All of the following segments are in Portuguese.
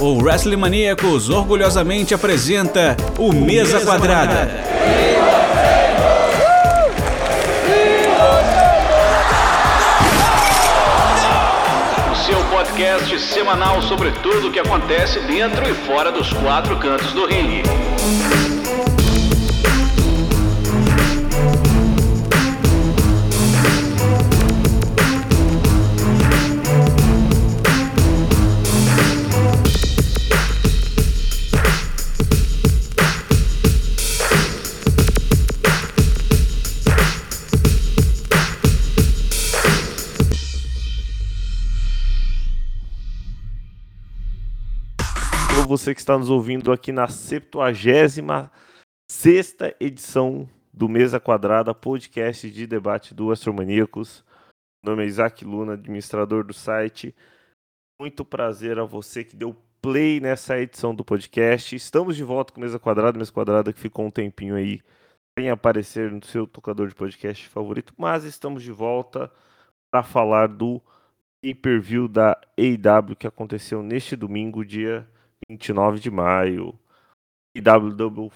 o Wrestling Maníacos orgulhosamente apresenta o Mesa Quadrada. O seu podcast semanal sobre tudo o que acontece dentro e fora dos quatro cantos do ringue. Você que está nos ouvindo aqui na 76 sexta edição do Mesa Quadrada, podcast de debate do Astromaníacos. Meu nome é Isaac Luna, administrador do site. Muito prazer a você que deu play nessa edição do podcast. Estamos de volta com Mesa Quadrada, Mesa Quadrada que ficou um tempinho aí sem aparecer no seu tocador de podcast favorito, mas estamos de volta para falar do pay-per-view da AEW que aconteceu neste domingo, dia 29 de maio. AEW Double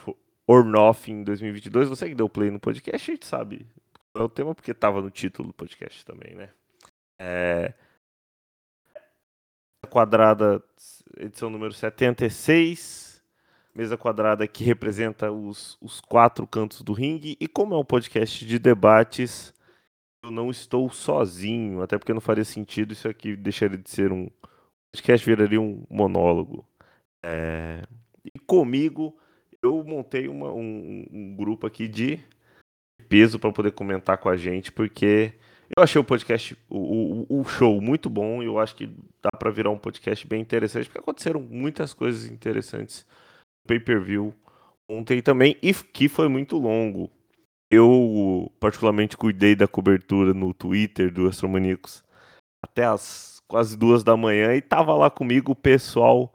or Nothing 2022. Você que deu play no podcast, a gente sabe é o tema, porque estava no título do podcast também, né? É... Quadrada, edição número 76. Mesa quadrada que representa os, os quatro cantos do ringue. E como é um podcast de debates, eu não estou sozinho, até porque não faria sentido isso aqui deixaria de ser um podcast, viraria um monólogo. É, e comigo, eu montei uma, um, um, grupo aqui de peso para poder comentar com a gente, porque eu achei o podcast, o, o, o show muito bom e eu acho que dá para virar um podcast bem interessante, porque aconteceram muitas coisas interessantes no pay-per-view ontem também, e que foi muito longo. Eu, particularmente, cuidei da cobertura no Twitter do Astromaníacos até as quase duas da manhã e tava lá comigo o pessoal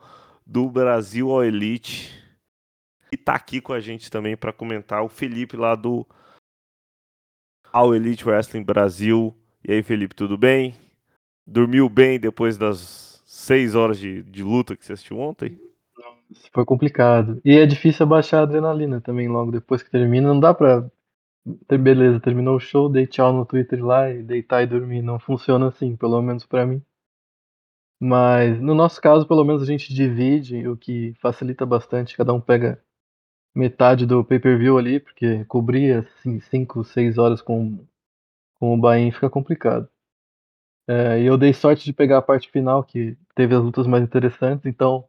do Brasil ao Elite. E tá aqui com a gente também para comentar o Felipe lá do All Elite Wrestling Brasil. E aí, Felipe, tudo bem? Dormiu bem depois das seis horas de, de luta que você assistiu ontem? Foi complicado. E é difícil abaixar a adrenalina também logo depois que termina. Não dá pra beleza, terminou o show, dei tchau no Twitter lá e deitar e dormir. Não funciona assim, pelo menos para mim. Mas no nosso caso, pelo menos a gente divide, o que facilita bastante. Cada um pega metade do pay-per-view ali, porque cobrir assim 5, 6 horas com, com o Bahia fica complicado. É, e eu dei sorte de pegar a parte final, que teve as lutas mais interessantes, então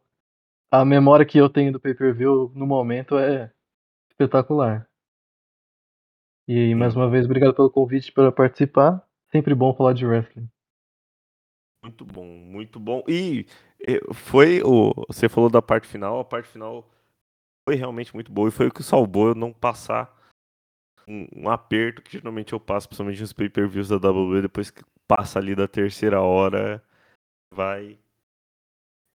a memória que eu tenho do pay-per-view no momento é espetacular. E mais uma vez, obrigado pelo convite para participar. Sempre bom falar de wrestling. Muito bom, muito bom. E foi o. Você falou da parte final, a parte final foi realmente muito boa e foi o que salvou eu não passar um, um aperto que geralmente eu passo, principalmente nos pay-per-views da WWE, depois que passa ali da terceira hora, vai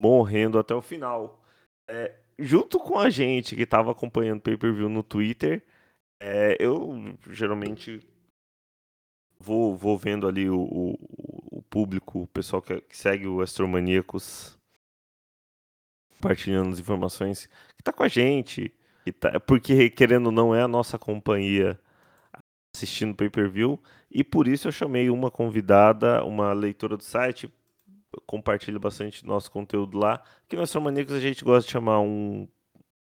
morrendo até o final. É, junto com a gente que estava acompanhando o pay-per-view no Twitter, é, eu geralmente vou, vou vendo ali o, o público, o pessoal que, segue o Astromaníacos compartilhando as informações, que tá com a gente, que tá, porque querendo ou não é a nossa companhia assistindo pay-per-view, e por isso eu chamei uma convidada, uma leitora do site, compartilha bastante nosso conteúdo lá, que no Astromaníacos a gente gosta de chamar um,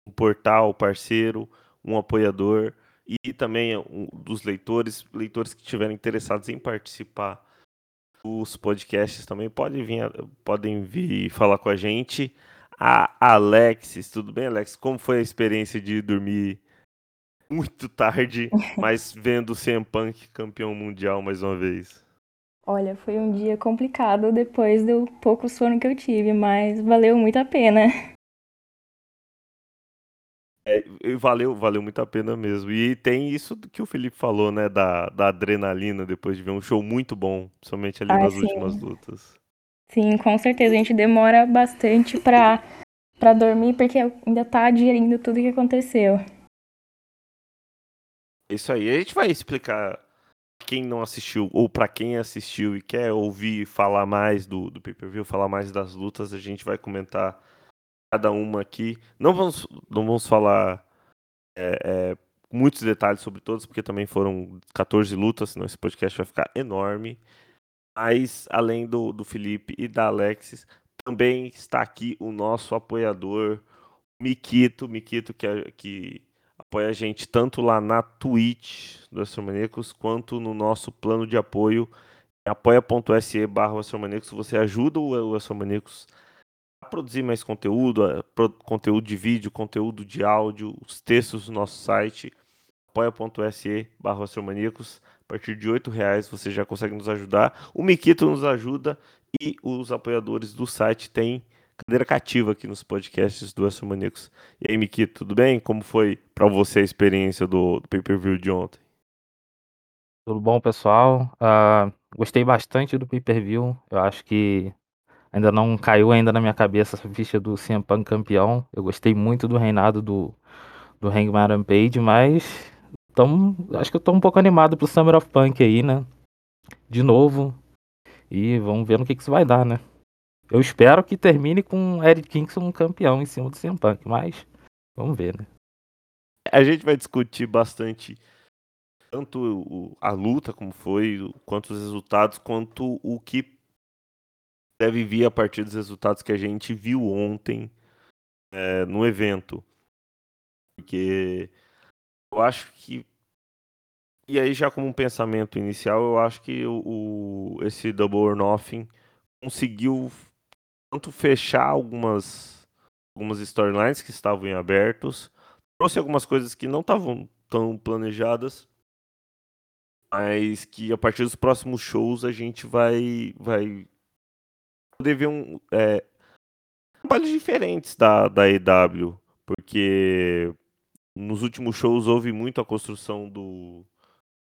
um portal parceiro, um apoiador, e também um, dos leitores, leitores que estiverem interessados em participar dos podcasts também podem vir, podem vir falar com a gente. A Alexis, tudo bem, Alex? Como foi a experiência de dormir muito tarde, mas vendo o CM Punk campeão mundial mais uma vez? Olha, foi um dia complicado depois do pouco sono que eu tive, mas valeu muito a pena. É, valeu, valeu muito a pena mesmo. E tem isso que o Felipe falou, né? Da, da adrenalina depois de ver um show muito bom, somente ali ah, nas sim. últimas lutas. Sim, com certeza. A gente demora bastante pra, pra dormir, porque ainda tá digerindo tudo que aconteceu. Isso aí. A gente vai explicar quem não assistiu, ou para quem assistiu e quer ouvir falar mais do, do pay-per-view, falar mais das lutas, a gente vai comentar cada uma aqui. Não vamos, não vamos falar é, é, muitos detalhes sobre todas, porque também foram 14 lutas, senão esse podcast vai ficar enorme. Mas, além do, do Felipe e da Alexis, também está aqui o nosso apoiador, Miquito. Miquito, que, é, que apoia a gente tanto lá na Twitch do Astromaníacos, quanto no nosso plano de apoio, apoia.se barra Você ajuda o Astromaníacos produzir mais conteúdo, conteúdo de vídeo, conteúdo de áudio, os textos do nosso site, apoia.se barra A partir de R$ reais você já consegue nos ajudar. O Miquito nos ajuda e os apoiadores do site têm cadeira cativa aqui nos podcasts do Astromaníacos. E aí, Miquito, tudo bem? Como foi para você a experiência do, do pay-per-view de ontem? Tudo bom, pessoal? Uh, gostei bastante do pay-per-view. Eu acho que ainda não caiu ainda na minha cabeça essa ficha do CM Punk campeão. Eu gostei muito do reinado do, do Hangman Rampage, mas tamo, acho que eu tô um pouco animado pro Summer of Punk aí, né? De novo. E vamos ver no que, que isso vai dar, né? Eu espero que termine com Eric Kingston campeão em cima do CM Punk, mas vamos ver, né? A gente vai discutir bastante tanto a luta como foi, quanto os resultados, quanto o que deve vir a partir dos resultados que a gente viu ontem é, no evento. Porque eu acho que. E aí, já como um pensamento inicial, eu acho que o, o esse Double or Nothing conseguiu tanto fechar algumas, algumas storylines que estavam em abertos, trouxe algumas coisas que não estavam tão planejadas, mas que a partir dos próximos shows a gente vai vai um, é, trabalhos diferentes da, da EW, porque nos últimos shows houve muito a construção do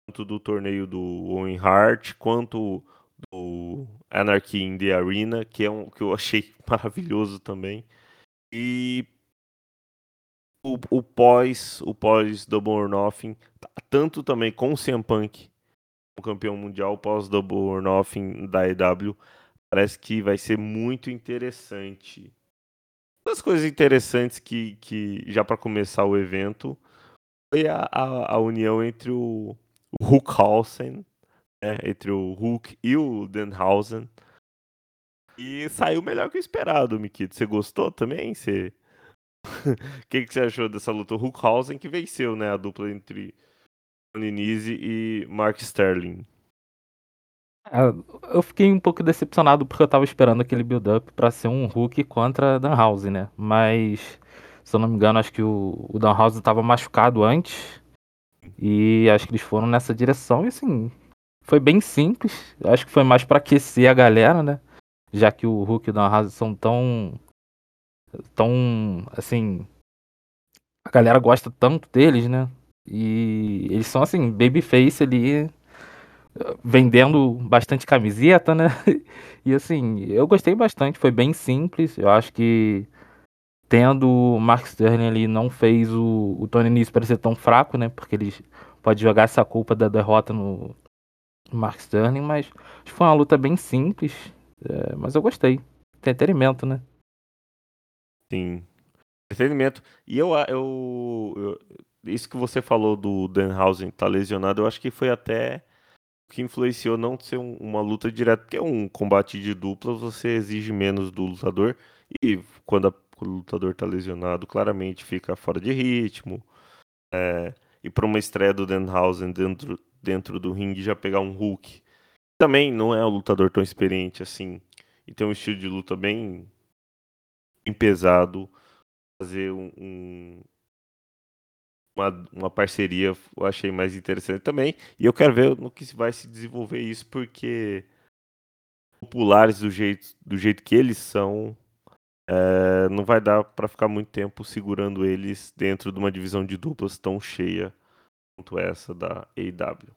tanto do torneio do Owen Hart quanto do Anarchy in the Arena, que é um que eu achei maravilhoso também. E o, o pós, o pós Double or Nothing, tanto também com o CM Punk, o campeão mundial pós Double or Nothing da EW, parece que vai ser muito interessante. Uma das coisas interessantes que, que já para começar o evento foi a, a, a união entre o, o Hookhausen né, entre o Hulk e o Denhausen. E saiu melhor que o esperado, Mikito. Você gostou também? Você... O que, que você achou dessa luta? O Hulkhausen que venceu, né? A dupla entre Nese e Mark Sterling. É, eu fiquei um pouco decepcionado porque eu tava esperando aquele build-up pra ser um Hulk contra Danhausen, né? Mas, se eu não me engano, acho que o, o Danhausen tava machucado antes. E acho que eles foram nessa direção. E assim, foi bem simples. Acho que foi mais para aquecer a galera, né? Já que o Hulk e o Dan são tão. tão. assim. A galera gosta tanto deles, né? E eles são assim, babyface ali, vendendo bastante camiseta, né? E assim, eu gostei bastante, foi bem simples. Eu acho que tendo o Mark Sterling ali não fez o, o Tony Nese parecer tão fraco, né? Porque ele pode jogar essa culpa da derrota no, Mark Sterling, mas foi uma luta bem simples, é, mas eu gostei. Entretenimento, né? Sim. Entretenimento. E eu, eu, eu, Isso que você falou do Danhausen tá lesionado, eu acho que foi até que influenciou não ser um, uma luta direta, porque é um combate de dupla, você exige menos do lutador. E quando a, o lutador tá lesionado, claramente fica fora de ritmo. É, e para uma estreia do Danhausen dentro dentro do ringue já pegar um Hulk. Também não é um lutador tão experiente assim. E tem um estilo de luta bem, bem pesado. Fazer um uma, uma parceria eu achei mais interessante também. E eu quero ver no que vai se desenvolver isso, porque populares do jeito, do jeito que eles são, é, não vai dar para ficar muito tempo segurando eles dentro de uma divisão de duplas tão cheia quanto essa da AEW.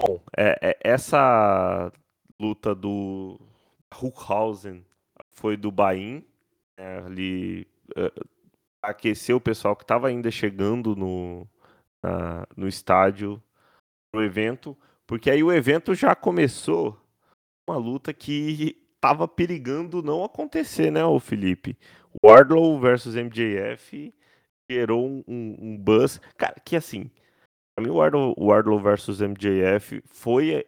Bom, é, é, essa luta do Hulkhausen foi do Bain, né, ali aqueceu o pessoal que estava ainda chegando no, na, no estádio no evento, porque aí o evento já começou uma luta que tava perigando não acontecer, né, o Felipe? Wardlow versus MJF gerou um, um, buzz. Cara, que assim, pra mim o Wardlow, Wardlow versus MJF foi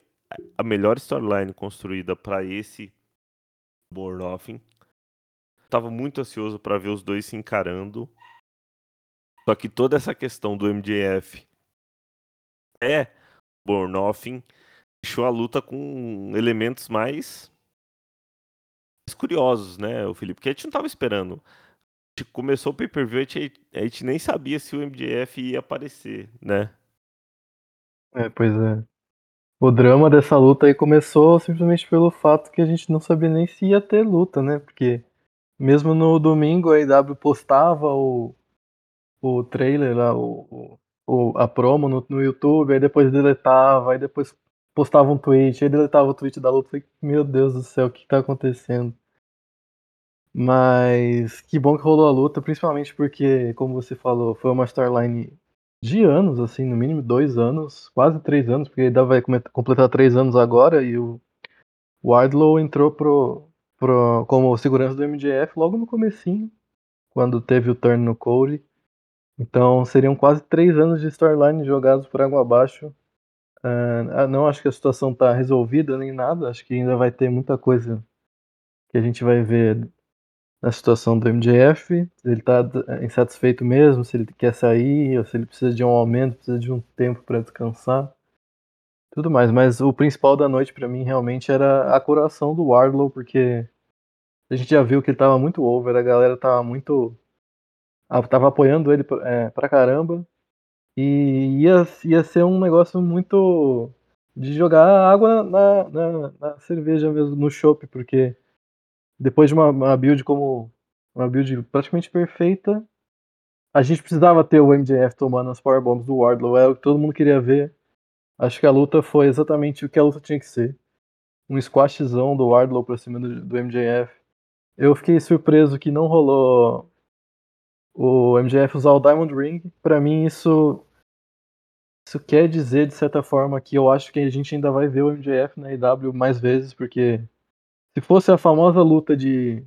a melhor storyline construída para esse Born Nothing. Tava muito ansioso para ver os dois se encarando. Só que toda essa questão do MJF é Born Nothing deixou a luta com elementos mais, curiosos, né, o Felipe? Porque a gente não tava esperando. A gente começou o pay-per-view, a a gente nem sabia se o MJF ia aparecer, né? É, pois é. O drama dessa luta aí começou simplesmente pelo fato que a gente não sabia nem se ia ter luta, né? Porque mesmo no domingo a IW postava o, o trailer lá, o, o, a promo no, no YouTube, aí depois deletava, aí depois postava um tweet, aí deletava o tweet da luta. Falei, meu Deus do céu, o que tá acontecendo? Mas que bom que rolou a luta, principalmente porque, como você falou, foi uma storyline de anos, assim, no mínimo dois anos, quase três anos, porque ainda vai completar três anos agora, e o Wardlow entrou pro, pro, como segurança do MJF logo no comecinho, quando teve o turn no Cody. Então seriam quase três anos de storyline jogados por água abaixo. Uh, não acho que a situação está resolvida nem nada, acho que ainda vai ter muita coisa que a gente vai ver na situação do MJF, se ele está insatisfeito mesmo, se ele quer sair, ou se ele precisa de um aumento, precisa de um tempo para descansar, tudo mais. Mas o principal da noite para mim realmente era a curação do Wardlow, porque a gente já viu que ele estava muito over, a galera estava muito. tava apoiando ele é, pra caramba, e ia, ia ser um negócio muito. de jogar água na, na, na cerveja mesmo, no chopp, porque depois de uma, uma build como uma build praticamente perfeita, a gente precisava ter o MJF tomando as powerbombs do Wardlow, é o que todo mundo queria ver. Acho que a luta foi exatamente o que a luta tinha que ser. Um squashzão do Wardlow pra cima do, do MJF. Eu fiquei surpreso que não rolou o MJF usar o Diamond Ring. Para mim isso isso quer dizer de certa forma que eu acho que a gente ainda vai ver o MJF na IW mais vezes, porque se fosse a famosa luta de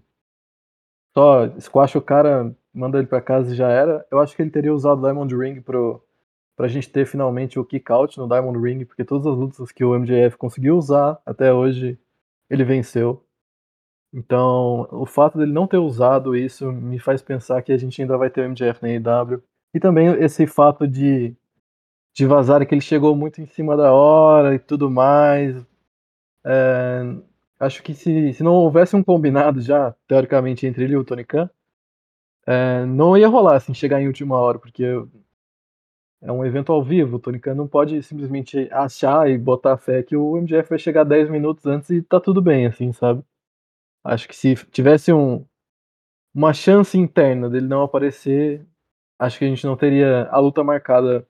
só squash o cara, manda ele para casa e já era, eu acho que ele teria usado o Diamond Ring pro, pra gente ter finalmente o kick out no Diamond Ring, porque todas as lutas que o MJF conseguiu usar até hoje, ele venceu. Então, o fato dele não ter usado isso me faz pensar que a gente ainda vai ter o MJF na AEW. E também esse fato de, de vazar que ele chegou muito em cima da hora e tudo mais. É, acho que se, se não houvesse um combinado já, teoricamente, entre ele e o Tony Khan, é, não ia rolar assim, chegar em última hora, porque é um evento ao vivo. O Tony Khan não pode simplesmente achar e botar fé que o MJF vai chegar 10 minutos antes e tá tudo bem, assim, sabe? Acho que se tivesse um, uma chance interna dele não aparecer, acho que a gente não teria a luta marcada,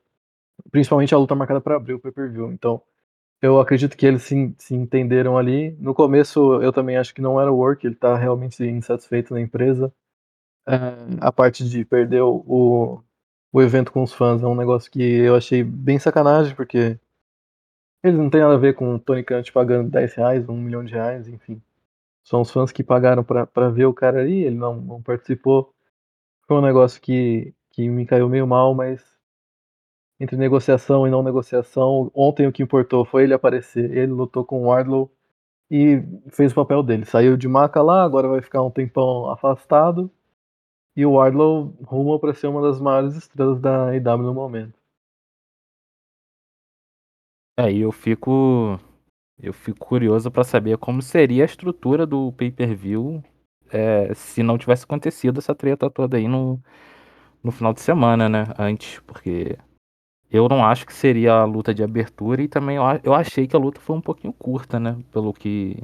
principalmente a luta marcada para abrir o pay-per-view. Então, eu acredito que eles se, se, entenderam ali. No começo, eu também acho que não era o work, ele tá realmente insatisfeito na empresa. É, a parte de perder o, o evento com os fãs é um negócio que eu achei bem sacanagem, porque eles não tem nada a ver com o Tony Khan pagando 10 reais, 1 milhão de reais, enfim. São os fãs que pagaram para ver o cara ali, ele não, não participou. Foi um negócio que, que me caiu meio mal, mas entre negociação e não negociação. Ontem o que importou foi ele aparecer. Ele lutou com o Wardlow e fez o papel dele. Saiu de maca lá, agora vai ficar um tempão afastado. E o Wardlow ruma para ser uma das maiores estrelas da IW no momento. É, eu fico eu fico curioso para saber como seria a estrutura do pay-per-view é, se não tivesse acontecido essa treta toda aí no, no final de semana, né? Antes, porque eu não acho que seria a luta de abertura e também eu, eu achei que a luta foi um pouquinho curta, né? Pelo que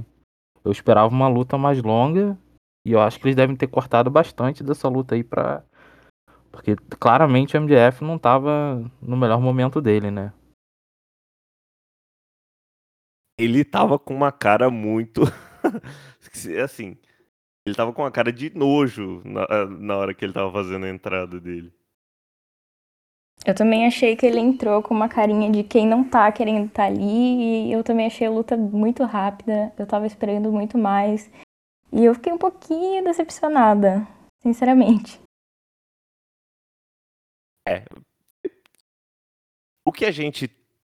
eu esperava uma luta mais longa e eu acho que eles devem ter cortado bastante dessa luta aí pra. Porque claramente o MDF não tava no melhor momento dele, né? Ele tava com uma cara muito. assim. Ele tava com uma cara de nojo na, na hora que ele tava fazendo a entrada dele. Eu também achei que ele entrou com uma carinha de quem não tá querendo estar tá ali. E eu também achei a luta muito rápida. Eu tava esperando muito mais. E eu fiquei um pouquinho decepcionada, sinceramente. É. O que a gente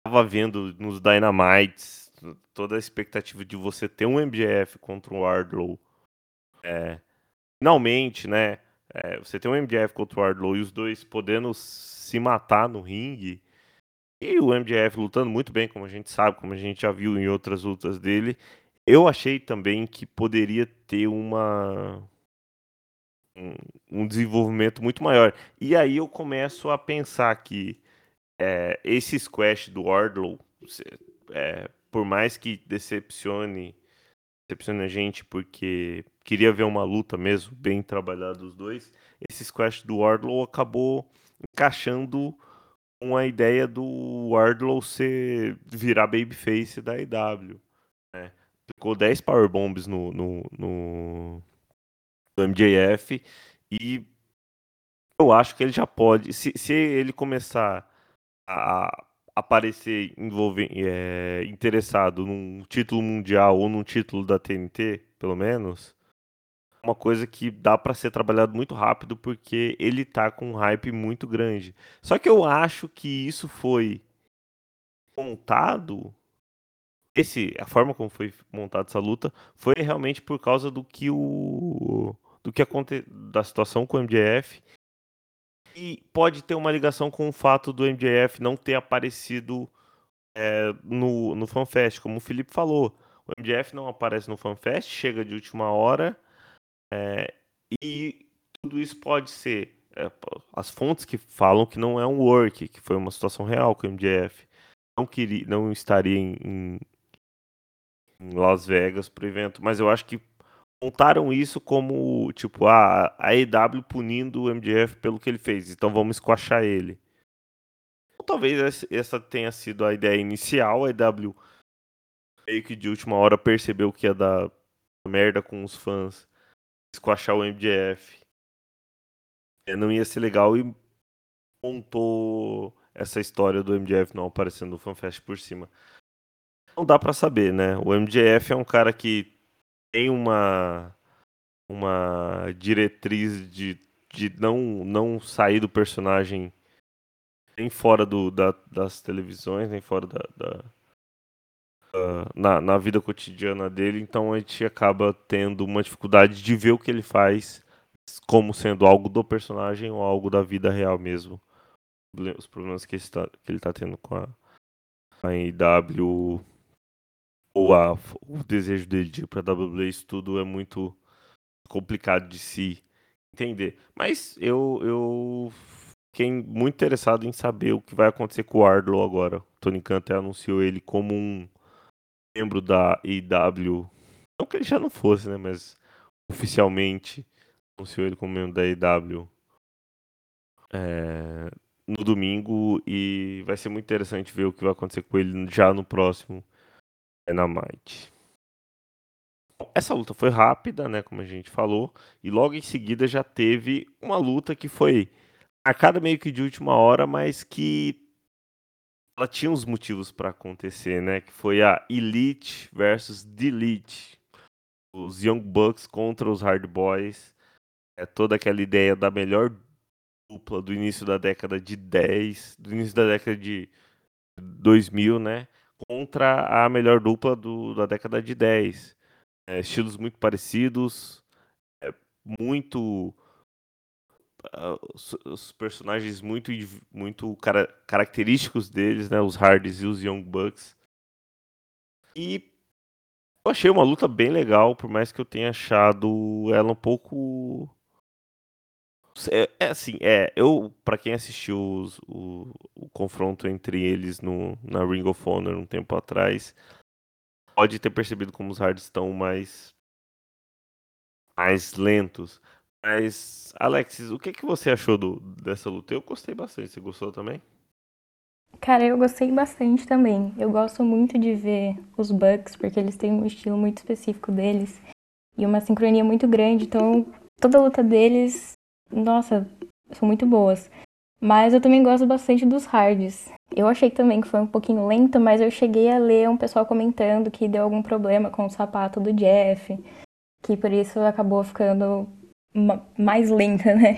tava vendo nos Dynamites, toda a expectativa de você ter um MJF contra o Wardlow, é, finalmente, né? É, você tem um MJF contra o Wardlow e os dois podendo se matar no ringue. E o MJF lutando muito bem, como a gente sabe, como a gente já viu em outras lutas dele. Eu achei também que poderia ter uma um, um desenvolvimento muito maior. E aí eu começo a pensar que é, esse squash do Wardlow, é, por mais que decepcione, decepcione a gente, porque queria ver uma luta mesmo bem trabalhada dos dois, esse squash do Wardlow acabou encaixando com a ideia do Wardlow ser virar babyface da IW. Ficou 10 powerbombs no, no, no, no MJF e eu acho que ele já pode, se, se ele começar a aparecer envolve, é, interessado num título mundial ou num título da TNT, pelo menos, uma coisa que dá para ser trabalhado muito rápido porque ele tá com um hype muito grande. Só que eu acho que isso foi montado esse a forma como foi montada essa luta foi realmente por causa do que o do que aconte, da situação com o MJF e pode ter uma ligação com o fato do MJF não ter aparecido é, no, no FanFest, como o Felipe falou. O MJF não aparece no FanFest, chega de última hora é, e tudo isso pode ser é, as fontes que falam que não é um work, que foi uma situação real com o MJF. Não, queria, não estaria em, em Las Vegas para o evento, mas eu acho que montaram isso como, tipo, a, a EW punindo o MJF pelo que ele fez, então vamos esquachar ele. Ou talvez essa tenha sido a ideia inicial, a EW meio que de última hora percebeu que ia dar merda com os fãs, esquachar o MJF. É, não ia ser legal e montou essa história do MJF não aparecendo no FanFest por cima. Não dá para saber, né? O MJF é um cara que tem uma uma diretriz de, de não, não sair do personagem nem fora do, da, das televisões, nem fora da, da na, na vida cotidiana dele, então a gente acaba tendo uma dificuldade de ver o que ele faz como sendo algo do personagem ou algo da vida real mesmo. Os problemas que está, que ele está tendo com a, a IW ou a, o desejo dele de ir para WWE, isso tudo é muito complicado de se entender. Mas eu, eu fiquei muito interessado em saber o que vai acontecer com o Ardlow agora. O Tony Khan até anunciou ele como um membro da IW. Não que ele já não fosse, né? Mas oficialmente anunciou ele como membro da IW é, no domingo. E vai ser muito interessante ver o que vai acontecer com ele já no próximo Dynamite. Essa luta foi rápida, né, como a gente falou, e logo em seguida já teve uma luta que foi marcada meio que de última hora, mas que ela tinha uns motivos para acontecer, né, que foi a Elite versus Delete. Os Young Bucks contra os Hard Boys. É toda aquela ideia da melhor dupla do início da década de 10, do início da década de 2000, né? Contra a melhor dupla do, da década de 10. É, estilos muito parecidos, é, muito. Uh, os, os, personagens muito, muito cara, característicos deles, né? Os Hardys e os Young Bucks. E eu achei uma luta bem legal, por mais que eu tenha achado ela um pouco é, é, assim, é, eu, para quem assistiu os, o, o, confronto entre eles no, na Ring of Honor um tempo atrás, pode ter percebido como os hards estão mais mais lentos. Mas, Alexis, o que, que você achou do, dessa luta? Eu gostei bastante. Você gostou também? Cara, eu gostei bastante também. Eu gosto muito de ver os Bucks, porque eles têm um estilo muito específico deles e uma sincronia muito grande. Então, toda a luta deles nossa, são muito boas. Mas eu também gosto bastante dos hards. Eu achei também que foi um pouquinho lento, mas eu cheguei a ler um pessoal comentando que deu algum problema com o sapato do Jeff, que por isso acabou ficando mais lenta, né?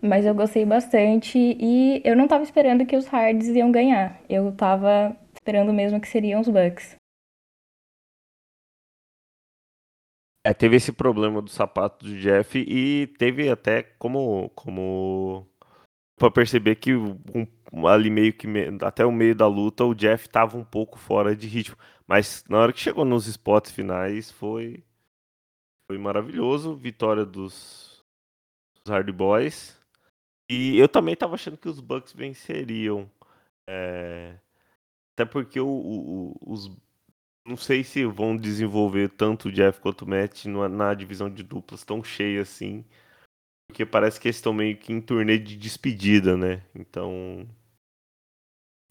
Mas eu gostei bastante e eu não tava esperando que os Hards iam ganhar. Eu tava esperando mesmo que seriam os Bucks. É, teve esse problema do sapato do Jeff e teve até como como para perceber que um, ali meio que até o meio da luta o Jeff tava um pouco fora de ritmo, mas na hora que chegou nos spots finais foi foi maravilhoso, vitória dos, dos Hard Boys. E eu também tava achando que os Bucks venceriam. É... Até porque o, o, os não sei se vão desenvolver tanto o Jeff quanto o Matt na divisão de duplas tão cheia assim. Porque parece que eles estão meio que em turnê de despedida, né? Então.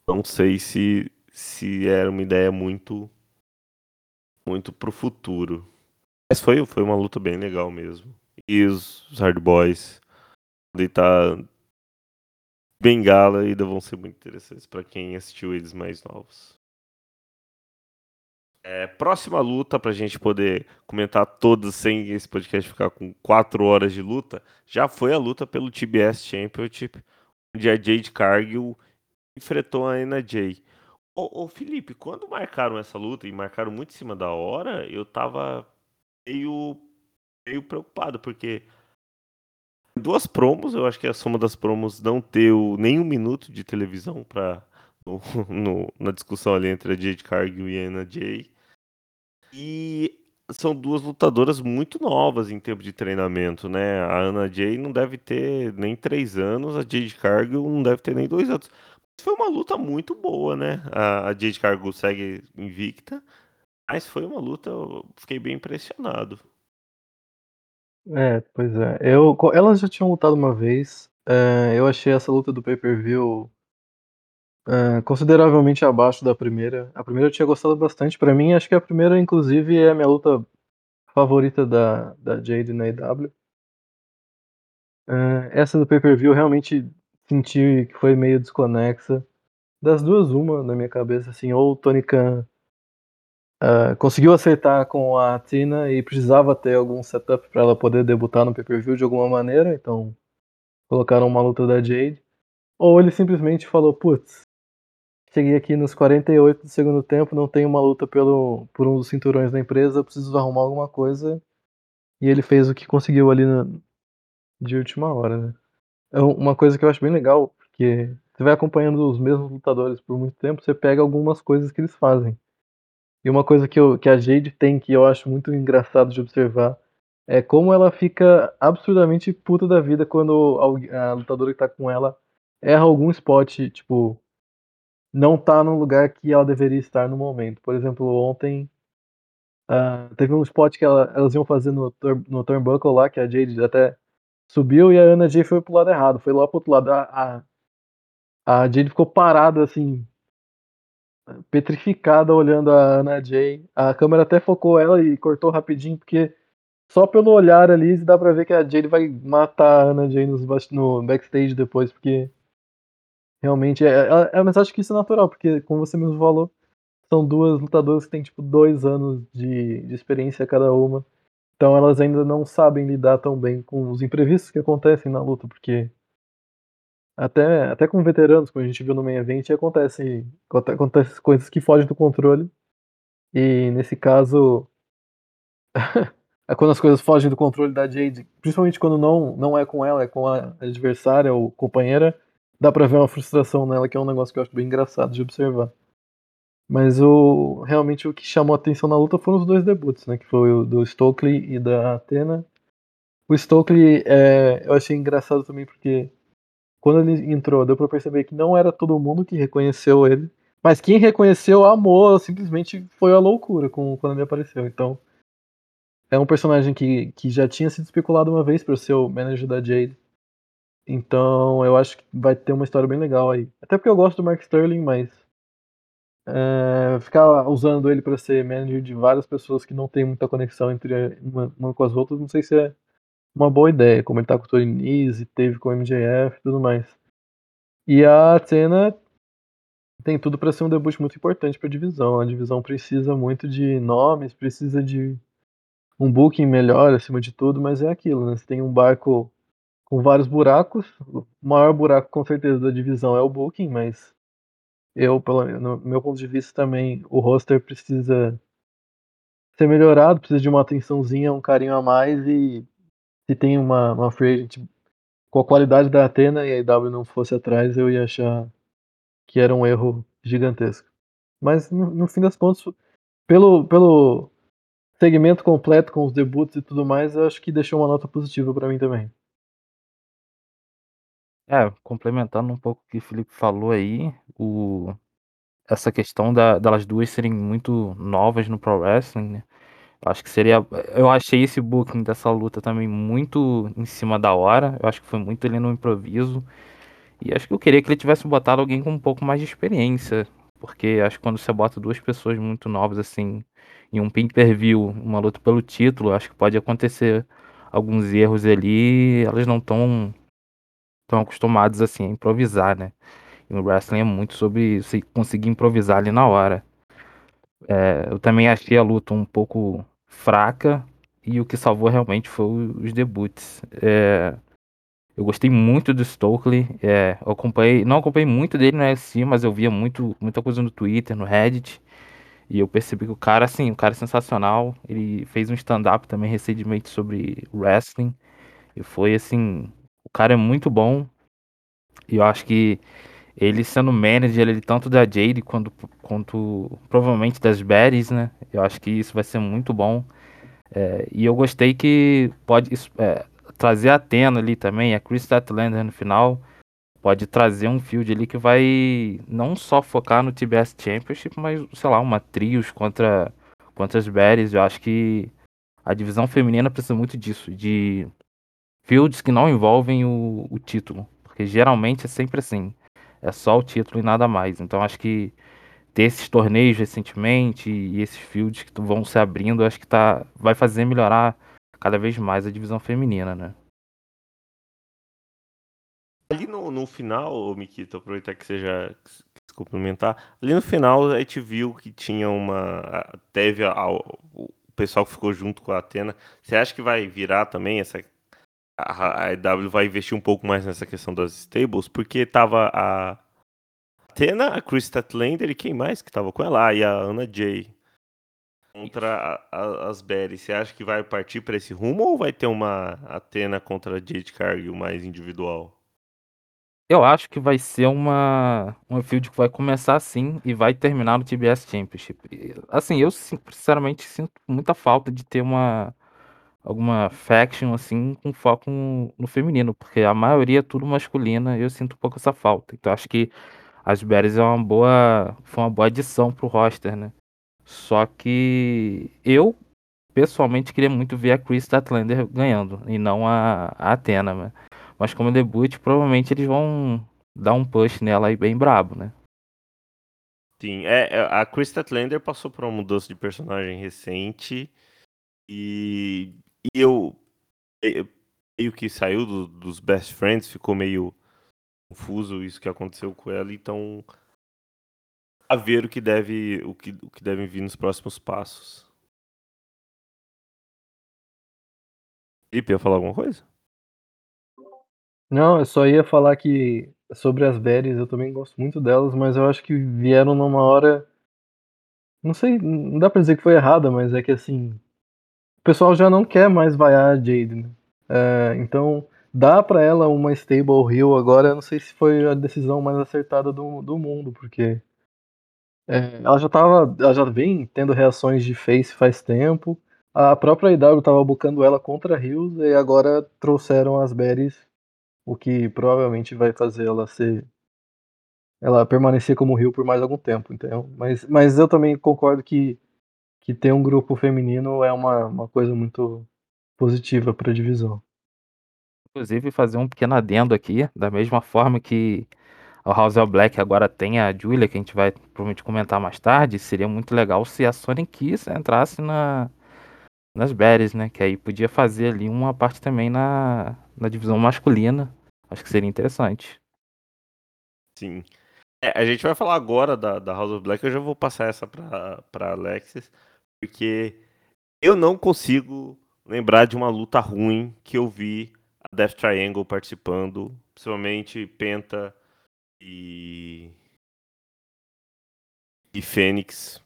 Não sei se, se era uma ideia muito. Muito pro futuro. Mas foi, foi uma luta bem legal mesmo. E os, os Hard Boys deitar bengala ainda vão ser muito interessantes para quem assistiu eles mais novos. É, próxima luta, para a gente poder comentar todas sem esse podcast ficar com quatro horas de luta, já foi a luta pelo TBS Championship, onde a Jade Cargill enfrentou a Ana Jay. Ô, ô, Felipe, quando marcaram essa luta, e marcaram muito em cima da hora, eu tava meio, meio preocupado, porque duas promos, eu acho que a soma das promos não deu nem um minuto de televisão para no, no, na discussão ali entre a Jade Cargill e a Anna Jay. E são duas lutadoras muito novas em tempo de treinamento, né? A Anna Jay não deve ter nem três anos, a Jade Cargill não deve ter nem dois anos. Foi uma luta muito boa, né? A, a Jade Cargill segue invicta, mas foi uma luta, eu fiquei bem impressionado. É, pois é. Eu, elas já tinham lutado uma vez. É, eu achei essa luta do pay-per-view é, consideravelmente abaixo da primeira. A primeira eu tinha gostado bastante. Pra mim, acho que a primeira, inclusive, é a minha luta favorita da, da Jade na EW. É, essa do pay-per-view realmente senti que foi meio desconexa. Das duas, uma na minha cabeça, assim, ou o Tony Khan uh, conseguiu acertar com a Tina e precisava ter algum setup para ela poder debutar no pay-per-view de alguma maneira, então colocaram uma luta da Jade. Ou ele simplesmente falou, putz, cheguei aqui nos 48 do segundo tempo, não tenho uma luta pelo, por um dos cinturões da empresa, preciso arrumar alguma coisa. E ele fez o que conseguiu ali na, de última hora, né? É uma coisa que eu acho bem legal, porque você vai acompanhando os mesmos lutadores por muito tempo, você pega algumas coisas que eles fazem. E uma coisa que, eu, que a Jade tem que eu acho muito engraçado de observar é como ela fica absurdamente puta da vida quando a, a lutadora que tá com ela erra algum spot, tipo, não tá no lugar que ela deveria estar no momento. Por exemplo, ontem uh, teve um spot que ela, elas iam fazer no, no turnbuckle lá, que a Jade até subiu e a Ana Jay foi pro lado errado, foi lá pro outro lado. A, a, a Jade ficou parada assim, petrificada olhando a Ana Jay. A câmera até focou ela e cortou rapidinho, porque só pelo olhar ali dá pra ver que a Jade vai matar a Ana Jay nos, no backstage depois, porque realmente é, é, é. Mas acho que isso é natural, porque, como você mesmo falou, são duas lutadoras que têm tipo dois anos de, de experiência cada uma. Então elas ainda não sabem lidar tão bem com os imprevistos que acontecem na luta, porque até, até com veteranos, como a gente viu no main event, acontece, acontece coisas que fogem do controle. E nesse caso, é quando as coisas fogem do controle da Jade, principalmente quando não, não é com ela, é com a adversária ou companheira, dá pra ver uma frustração nela, que é um negócio que eu acho bem engraçado de observar. Mas o realmente o que chamou a atenção na luta foram os dois debuts, né? Que foi o do Stokely e da Athena. O Stokely é, eu achei engraçado também porque quando ele entrou, deu pra perceber que não era todo mundo que reconheceu ele. Mas quem reconheceu, amou, simplesmente foi a loucura com, quando ele apareceu. Então, é um personagem que, que já tinha sido especulado uma vez para ser o manager da Jade. Então, eu acho que vai ter uma história bem legal aí. Até porque eu gosto do Mark Sterling, mas é, ficar usando ele para ser manager de várias pessoas que não tem muita conexão entre uma, uma com as outras, não sei se é uma boa ideia, como ele tá com o Tony Nese, teve com o MJF e tudo mais. E a Athena tem tudo para ser um debut muito importante para a divisão. A divisão precisa muito de nomes, precisa de um booking melhor acima de tudo, mas é aquilo, né? Você tem um barco com vários buracos. O maior buraco, com certeza, da divisão é o booking, mas eu, pelo no meu ponto de vista também, o roster precisa ser melhorado, precisa de uma atençãozinha, um carinho a mais e se tem uma, uma free agent com a qualidade da Atena e a IW não fosse atrás, eu ia achar que era um erro gigantesco. Mas no, no fim das contas, pelo, pelo segmento completo com os debuts e tudo mais, eu acho que deixou uma nota positiva para mim também. É, complementando um pouco o que o Felipe falou aí, o... essa questão da, delas duas serem muito novas no Pro Wrestling, né? Eu acho que seria. Eu achei esse booking dessa luta também muito em cima da hora. Eu acho que foi muito ali no improviso. E acho que eu queria que ele tivesse botado alguém com um pouco mais de experiência. Porque acho que quando você bota duas pessoas muito novas assim em um pay per view, uma luta pelo título, acho que pode acontecer alguns erros ali. Elas não estão tão acostumadas assim a improvisar, né? E o wrestling é muito sobre conseguir improvisar ali na hora. É, eu também achei a luta um pouco fraca e o que salvou realmente foi os debuts. É, eu gostei muito do Stokely. É, eu acompanhei, não acompanhei muito dele no UFC, mas eu via muito, muita coisa no Twitter, no Reddit. E eu percebi que o cara, assim, o cara é sensacional. Ele fez um stand-up também recentemente sobre wrestling. E foi assim, o cara é muito bom. E eu acho que ele sendo manager ele tanto da Jade quanto, quanto provavelmente das Berries, né? Eu acho que isso vai ser muito bom. É, e eu gostei que pode é, trazer a Atena ali também, a Chris Statlander no final. Pode trazer um field ali que vai não só focar no TBS Championship, mas, sei lá, uma trios contra, contra as Berries. Eu acho que a divisão feminina precisa muito disso, de fields que não envolvem o, o título. Porque geralmente é sempre assim. É só o título e nada mais. Então acho que ter esses torneios recentemente e esses fields que vão se abrindo, acho que tá, vai fazer melhorar cada vez mais a divisão feminina, né? Ali no, no final, Mikito, aproveitar que já se complementar, ali no final a gente viu que tinha uma. Teve a, a, o pessoal que ficou junto com a Atena. Você acha que vai virar também essa a, EW vai investir um pouco mais nessa questão das stables, porque tava a Athena, a Chris Statlander e quem mais que tava com ela? Ah, e a Ana Jay contra a, a, as Berry. Você acha que vai partir para esse rumo ou vai ter uma Athena contra a Jade Cargill mais individual? Eu acho que vai ser uma uma field que vai começar assim e vai terminar no TBS Championship. Assim, eu sinceramente sinto muita falta de ter uma alguma faction assim com foco no, no feminino, porque a maioria é tudo masculina e eu sinto um pouco essa falta. Então acho que as Berries é uma boa, foi uma boa adição pro roster, né? Só que eu pessoalmente queria muito ver a Chris Statlander ganhando e não a, a Athena, né? Mas como debut, provavelmente eles vão dar um push nela aí bem brabo, né? Sim, é, é a Chris Statlander passou por uma mudança de personagem recente e e eu meio que saiu do, dos best friends, ficou meio confuso isso que aconteceu com ela, então a ver o que deve o que, o que devem vir nos próximos passos. Felipe, ia falar alguma coisa? Não, eu só ia falar que sobre as berries, eu também gosto muito delas, mas eu acho que vieram numa hora. Não sei, não dá pra dizer que foi errada, mas é que assim o pessoal já não quer mais vaiar a Jade. Né? É, então, dá para ela uma stable hill agora. Eu não sei se foi a decisão mais acertada do, do mundo, porque é, ela já tava, ela já vem tendo reações de face faz tempo. A própria IW tava buscando ela contra Hills e agora trouxeram as berries, o que provavelmente vai fazer ela ser ela permanecer como Rio por mais algum tempo, então. Mas, mas eu também concordo que que ter um grupo feminino é uma, uma coisa muito positiva para a divisão. Inclusive, fazer um pequeno adendo aqui, da mesma forma que o House of Black agora tem a Julia, que a gente vai provavelmente comentar mais tarde, seria muito legal se a Sonic Kiss entrasse na, nas Berries, né? Que aí podia fazer ali uma parte também na, na divisão masculina. Acho que seria interessante. Sim. É, a gente vai falar agora da, da House of Black, eu já vou passar essa para Alexis porque Eu não consigo lembrar de uma luta ruim que eu vi a Death Triangle participando, principalmente Penta e e Fênix.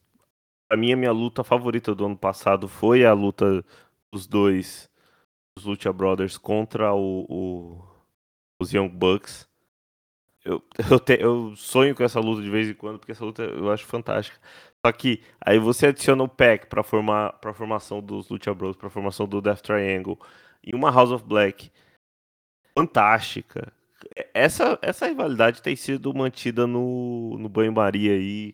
A minha luta favorita do ano passado foi a luta dos dois, os Lucha Brothers contra o, o- os Young Bucks. Eu, eu, te- eu sonho com essa luta de vez em quando, porque essa luta eu acho fantástica. Só que aí você adiciona o pack pra formar para formação dos Lucha Bros, pra formação do Death Triangle e uma House of Black fantástica. Essa, essa rivalidade tem sido mantida no, no banho-maria aí,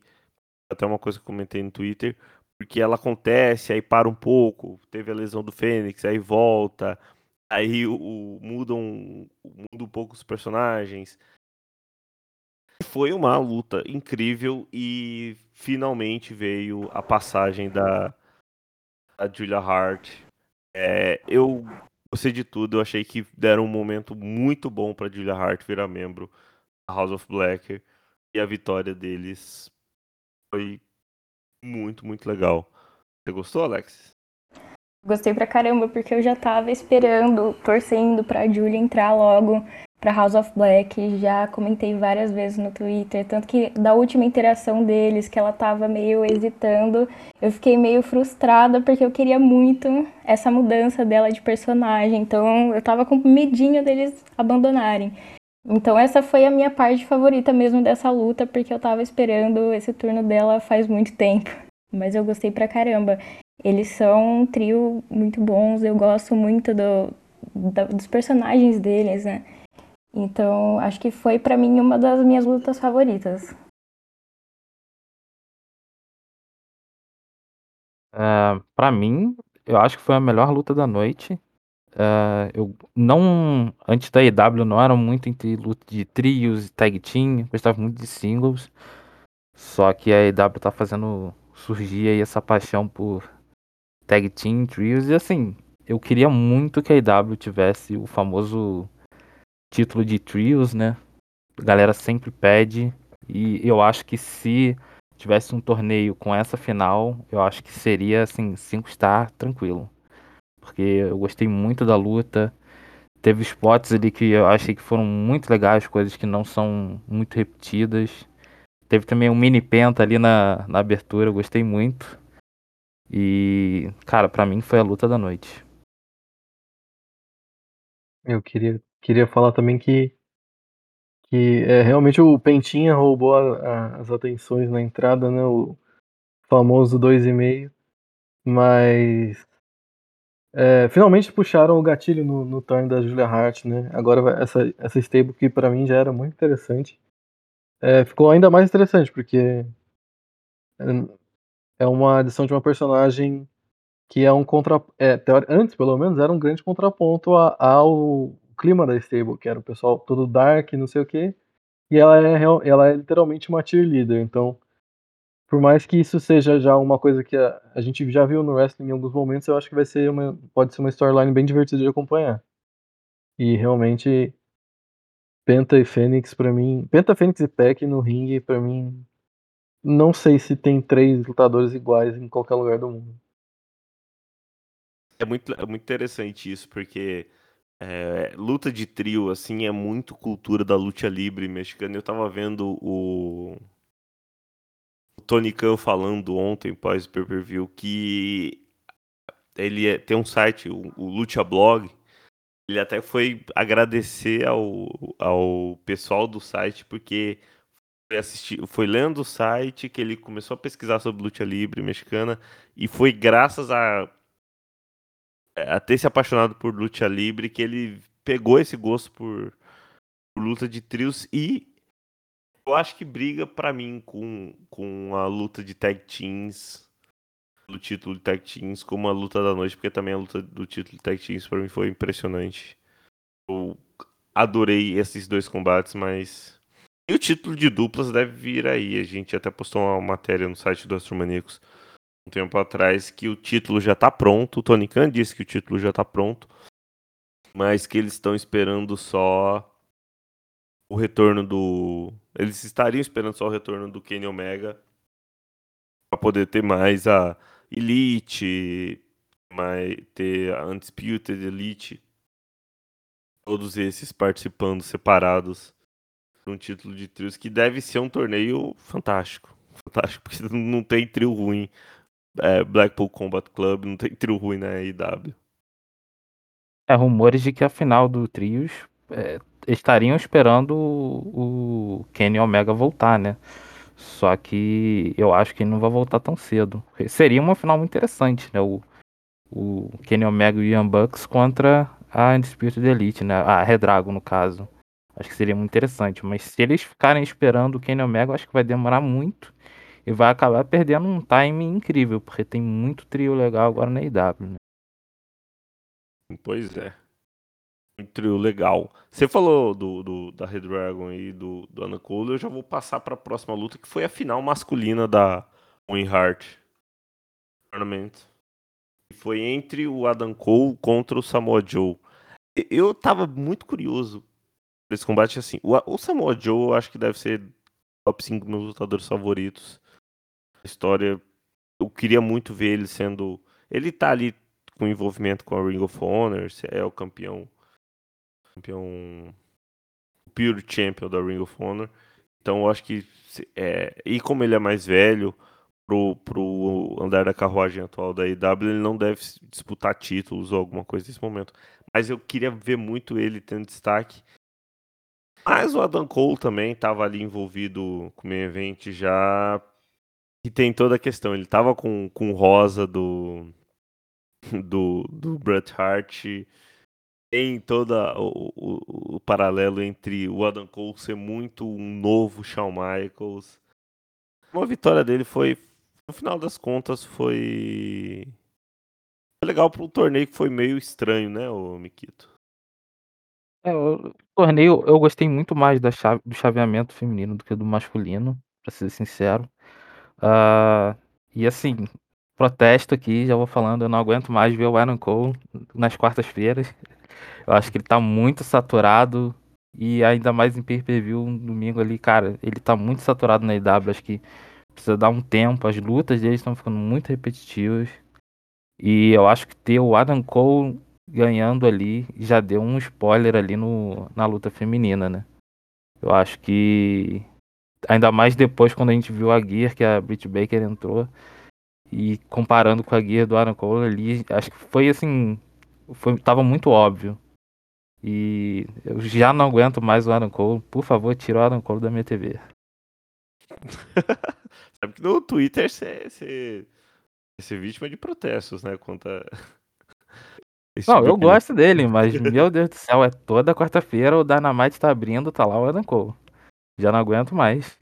até uma coisa que comentei no Twitter, porque ela acontece, aí para um pouco, teve a lesão do Fênix, aí volta, aí o, o- mudam, muda um pouco os personagens. Foi uma luta incrível e finalmente veio a passagem da, da Julia Hart. É, eu gostei de tudo, eu achei que deram um momento muito bom para Julia Hart virar membro da House of Black e a vitória deles foi muito, muito legal. Você gostou, Alex? Gostei pra caramba, porque eu já tava esperando, torcendo pra Julia entrar logo pra House of Black. Já comentei várias vezes no Twitter. Tanto que da última interação deles, que ela tava meio hesitando, eu fiquei meio frustrada, porque eu queria muito essa mudança dela de personagem. Então eu tava com medinho deles abandonarem. Então essa foi a minha parte favorita mesmo dessa luta, porque eu tava esperando esse turno dela faz muito tempo. Mas eu gostei pra caramba. Eles são um trio muito bons, eu gosto muito do, dos personagens deles, né? Então, acho que foi pra mim uma das minhas lutas favoritas. É, para mim, eu acho que foi a melhor luta da noite. É, eu não, antes da EW, não era muito entre luta de trios e tag team, gostava muito de singles. Só que a EW tá fazendo surgir aí essa paixão por tag team, trios e assim, eu queria muito que a EW tivesse o famoso título de trios, né? A galera sempre pede e eu acho que se tivesse um torneio com essa final, eu acho que seria assim, 5 star tranquilo. Porque eu gostei muito da luta. Teve spots ali que eu achei que foram muito legais, coisas que não são muito repetidas. Teve também um mini penta ali na, na abertura, eu gostei muito. E, cara, pra mim foi a luta da noite. Eu queria, queria falar também que, que é, realmente o Pentinha roubou a- a- as atenções na entrada, né? O famoso 2,5. Mas é, finalmente puxaram o gatilho no, no turn da Julia Hart, né? Agora essa, essa stable que pra mim já era muito interessante. é, ficou ainda mais interessante, porque é, é uma adição de uma personagem que é um contra. É, teori- antes, pelo menos, era um grande contraponto a- ao clima da stable, que era o pessoal todo dark, não sei o quê. E ela é, real- ela é literalmente uma cheerleader. Então, por mais que isso seja já uma coisa que a, a gente já viu no wrestling em alguns momentos, eu acho que vai ser uma, pode ser uma storyline bem divertida de acompanhar. E realmente, Penta e Fênix, pra mim. Penta, Fênix e Peck no ringue, pra mim. Não sei se tem três lutadores iguais em qualquer lugar do mundo. É muito, é muito interessante isso, porque é, luta de trio, assim, é muito cultura da luta livre mexicana. Eu tava vendo o, o Tony Khan falando ontem, pós pay-per-view, que ele é- tem um site, o, o Lucha Blog, ele até foi agradecer ao, ao pessoal do site, porque foi lendo o site que ele começou a pesquisar sobre luta livre mexicana, e foi graças a a ter se apaixonado por luta livre que ele pegou esse gosto por, por luta de trios e eu acho que briga pra mim com, com a luta de tag teams do título de tag teams como a luta da noite porque também a luta do título de tag teams pra mim foi impressionante. Eu adorei esses dois combates mas e o título de duplas deve vir aí a gente até postou uma matéria no site do Astromaníacos um tempo atrás que o título já tá pronto. O Tony Khan disse que o título já tá pronto, mas que eles estão esperando só o retorno do. Eles estariam esperando só o retorno do Kenny Omega para poder ter mais a Elite, mas ter a Undisputed Elite, todos esses participando separados um título de trios, que deve ser um torneio fantástico. Fantástico, porque não tem trio ruim. É, Blackpool Combat Club não tem trio ruim na IW. É, rumores de que a final do Trios é, estariam esperando o, o Kenny Omega voltar, né? Só que eu acho que ele não vai voltar tão cedo. Seria uma final muito interessante, né? O, o Kenny Omega e o Ian Bucks contra a Undisputed Elite, né? A Redragon, no caso. Acho que seria muito interessante. Mas se eles ficarem esperando o Kenny Omega, acho que vai demorar muito. E vai acabar perdendo um time incrível, porque tem muito trio legal agora na IW, né? Pois é. Um trio legal. Você falou do, do da Red Dragon e do, do Anna Cole, eu já vou passar para a próxima luta, que foi a final masculina da Win Heart Tournament. Foi entre o Adam Cole contra o Samoa Joe. Eu tava muito curioso desse combate assim. O, o Samoa Joe eu acho que deve ser top 5 meus lutadores favoritos. A história. Eu queria muito ver ele sendo. Ele tá ali com envolvimento com a Ring of Honor, é o campeão. Campeão. Pure Champion da Ring of Honor. Então eu acho que. É, e como ele é mais velho, pro, pro andar da carruagem atual da IW, ele não deve disputar títulos ou alguma coisa nesse momento. Mas eu queria ver muito ele tendo destaque. Mas o Adam Cole também estava ali envolvido com o meio evento já. E tem toda a questão. Ele estava com, com rosa do, do, do Bret Hart. Tem todo o, o, o, paralelo entre o Adam Cole ser muito um novo Shawn Michaels. Uma vitória dele foi, no final das contas, foi, foi legal para um torneio que foi meio estranho, né, o Mikito? É, torneio eu gostei muito mais da chave, do chaveamento feminino do que do masculino, para ser sincero. Uh, e assim, protesto aqui, já vou falando, eu não aguento mais ver o Aaron Cole nas quartas-feiras. Eu acho que ele tá muito saturado e ainda mais em pay-per-view um domingo ali, cara, ele tá muito saturado na IW, acho que precisa dar um tempo, as lutas dele estão ficando muito repetitivas. E eu acho que ter o Adam Cole ganhando ali já deu um spoiler ali no, na luta feminina, né? Eu acho que ainda mais depois quando a gente viu a Gear que a Britt Baker entrou e comparando com a Gear do Aaron Cole ali, acho que foi assim, foi tava muito óbvio. E eu já não aguento mais o Aaron Cole. Por favor, tira o Aaron Cole da minha TV. Sabe que no Twitter você, é vítima de protestos, né? Contra esse não, eu gosto dele, mas meu Deus do céu, é toda quarta-feira o Dynamite tá abrindo, tá lá o Adam Cole. Já não aguento mais.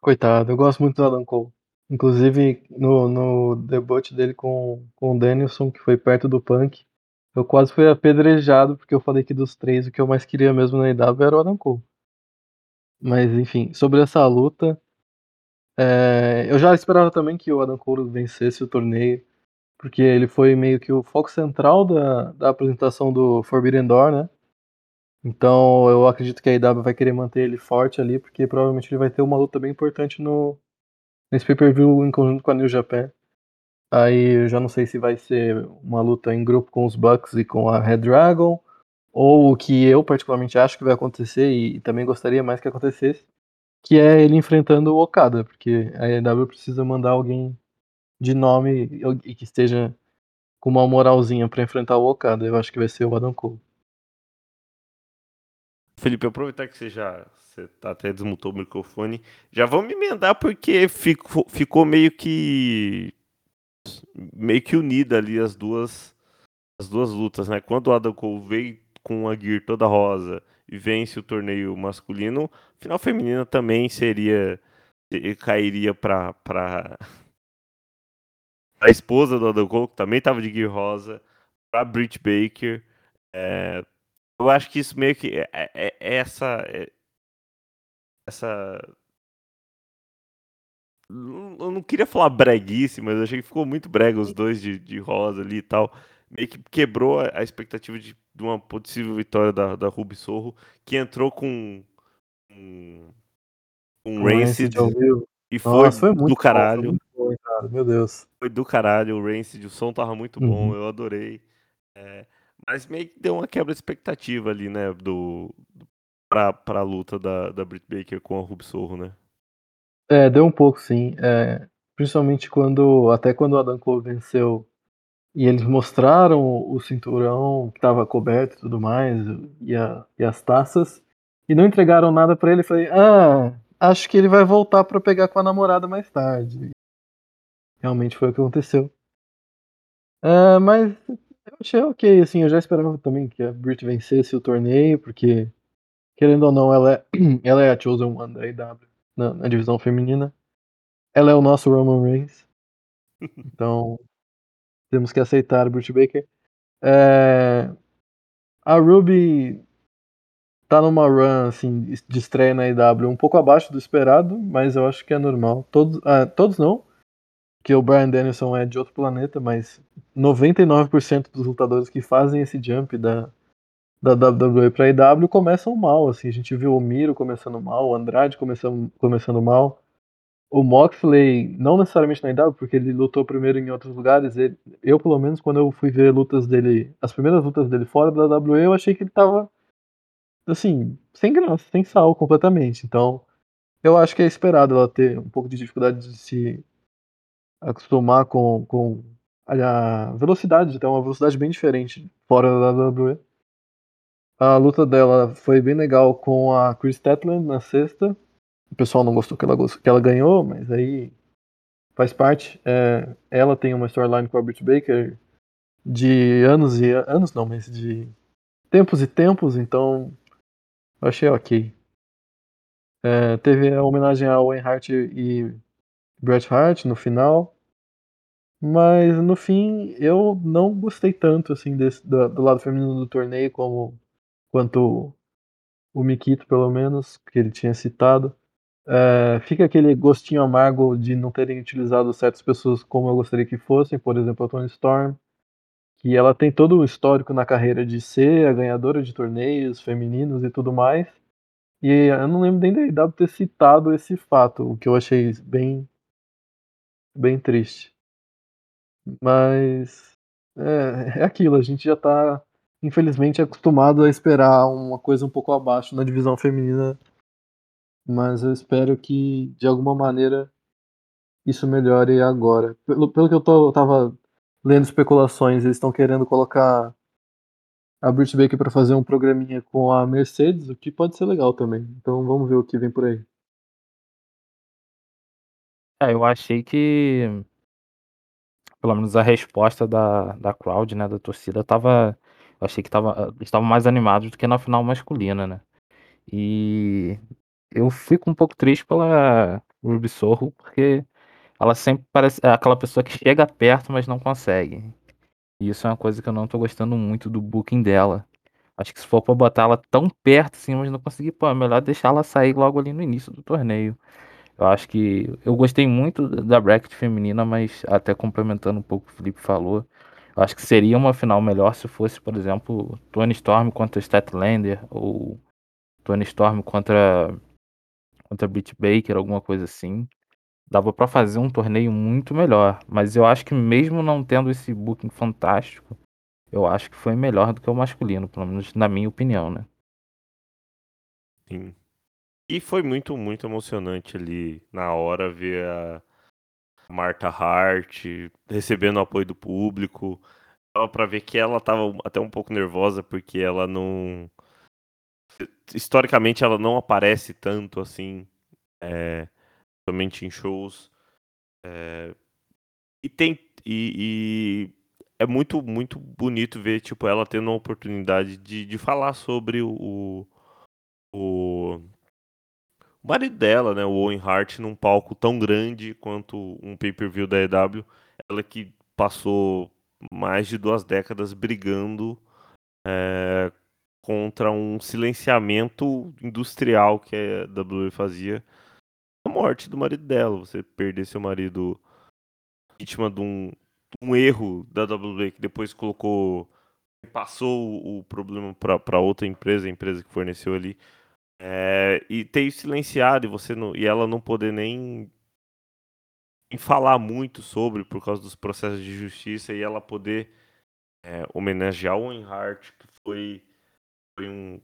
Coitado, eu gosto muito do Adam Cole. Inclusive, no, no debut dele com, com o Danielson, que foi perto do Punk, eu quase fui apedrejado, porque eu falei que dos três, o que eu mais queria mesmo na IW era o Adam Cole. Mas, enfim, sobre essa luta, é, eu já esperava também que o Adam Cole vencesse o torneio porque ele foi meio que o foco central da, da apresentação do Forbidden Door, né? Então eu acredito que a IW vai querer manter ele forte ali, porque provavelmente ele vai ter uma luta bem importante no nesse pay-per-view em conjunto com a New Japan. Aí eu já não sei se vai ser uma luta em grupo com os Bucks e com a Red Dragon, ou o que eu particularmente acho que vai acontecer e, e também gostaria mais que acontecesse, que é ele enfrentando o Okada, porque a IW precisa mandar alguém de nome e que esteja com uma moralzinha para enfrentar o Okada. Eu acho que vai ser o Adam Cole. Felipe, aproveitar que você já você tá até desmutou o microfone, já vamos emendar porque ficou, ficou meio que meio que unida ali as duas as duas lutas, né? Quando o Adam Cole veio com a gear toda rosa e vence o torneio masculino, final feminina também seria cairia para para a esposa do Adam Cole, que também estava de Gear Rosa, pra Britt Baker. É, eu acho que isso meio que é, é, é essa. É, essa. Eu não queria falar breguice, mas eu achei que ficou muito brega os dois de, de rosa ali e tal. Meio que quebrou a, a expectativa de, de, uma possível vitória da, da Ruby Sorro, que entrou com um, um Rancid e foi, Nossa, foi do caralho. Bom, meu Deus. Foi do caralho, o Rancid, o som tava muito bom, Uhum. eu adorei. É, mas meio que deu uma quebra de expectativa ali, né, do, do, pra, pra luta da, da Britt Baker com a Ruby Sorro, né? É, deu um pouco sim. É, principalmente quando. Até quando o Adam Cole venceu e eles mostraram o cinturão que estava coberto e tudo mais, e, a- e as taças, e não entregaram nada pra ele, falei, ah, acho que ele vai voltar pra pegar com a namorada mais tarde. Realmente foi o que aconteceu. Ah, mas eu achei ok, assim, eu já esperava também que a Britt vencesse o torneio, porque, querendo ou não, ela é, ela é a Chosen One da AEW na, na divisão feminina. Ela é o nosso Roman Reigns. Então, temos que aceitar a Britt Baker. É, a Ruby tá numa run assim, de estreia na EW um pouco abaixo do esperado, mas eu acho que é normal. Todos, ah, todos não, que o Brian Danielson é de outro planeta, mas 99% dos lutadores que fazem esse jump da, da WWE pra EW começam mal. Assim. A gente viu o Miro começando mal, o Andrade começando, começando mal. O Moxley, não necessariamente na EW, porque ele lutou primeiro em outros lugares. Ele, eu, pelo menos, quando eu fui ver lutas dele, as primeiras lutas dele fora da WWE, eu achei que ele tava, assim, sem graça, sem sal completamente. Então, eu acho que é esperado ela ter um pouco de dificuldade de se acostumar com, com a velocidade, então, uma velocidade bem diferente fora da WWE. A luta dela foi bem legal com a Chris Statland na sexta. O pessoal não gostou que ela, que ela ganhou, mas aí faz parte. É, ela tem uma storyline com a Britt Baker de anos e anos, não, mas de tempos e tempos, então eu achei ok. É, teve a homenagem a Owen Hart e Bret Hart no final, mas no fim eu não gostei tanto assim desse, do, do lado feminino do torneio como quanto o Mikito pelo menos que ele tinha citado. É, fica aquele gostinho amargo de não terem utilizado certas pessoas como eu gostaria que fossem, por exemplo, a Tony Storm, que ela tem todo o histórico na carreira de ser a ganhadora de torneios femininos e tudo mais. E eu não lembro nem da IW ter citado esse fato, o que eu achei bem, bem triste. Mas é, é aquilo, a gente já tá, infelizmente, acostumado a esperar uma coisa um pouco abaixo na divisão feminina mas eu espero que de alguma maneira isso melhore agora. Pelo, pelo que eu, tô, eu tava lendo especulações, eles estão querendo colocar a Britt Baker para fazer um programinha com a Mercedes, o que pode ser legal também. Então vamos ver o que vem por aí. É, eu achei que, pelo menos a resposta da, da crowd, né, da torcida, tava. Eu achei que tava, eles estavam mais animados do que na final masculina, né? E eu fico um pouco triste pela Ruby Sorro, porque ela sempre parece é aquela pessoa que chega perto, mas não consegue. E isso é uma coisa que eu não tô gostando muito do booking dela. Acho que se for pra botar ela tão perto assim, mas não conseguir, pô, é melhor deixar ela sair logo ali no início do torneio. Eu acho que eu gostei muito da bracket feminina, mas até complementando um pouco o que o Felipe falou, eu acho que seria uma final melhor se fosse, por exemplo, Tony Storm contra Statlander ou Tony Storm contra contra Britt Baker, alguma coisa assim. Dava pra fazer um torneio muito melhor, mas eu acho que mesmo não tendo esse booking fantástico, eu acho que foi melhor do que o masculino, pelo menos na minha opinião, né? Sim. E foi muito, muito emocionante ali na hora ver a Marta Hart recebendo o apoio do público. Dava pra ver que ela tava até um pouco nervosa porque ela não. Historicamente ela não aparece tanto assim, é, somente em shows. É, e tem. E, e é muito, muito bonito ver tipo, ela tendo a oportunidade de, de falar sobre o, o, o marido dela, né, o Owen Hart, num palco tão grande quanto um pay-per-view da EW. Ela que passou mais de duas décadas brigando é, contra um silenciamento industrial que a WWE fazia. A morte do marido dela, você perder seu marido vítima de um, um erro da WWE que depois colocou passou o problema para outra empresa, a empresa que forneceu ali, é, e ter silenciado e você não, e ela não poder nem em falar muito sobre por causa dos processos de justiça e ela poder é, homenagear o Owen Hart, que foi, foi um,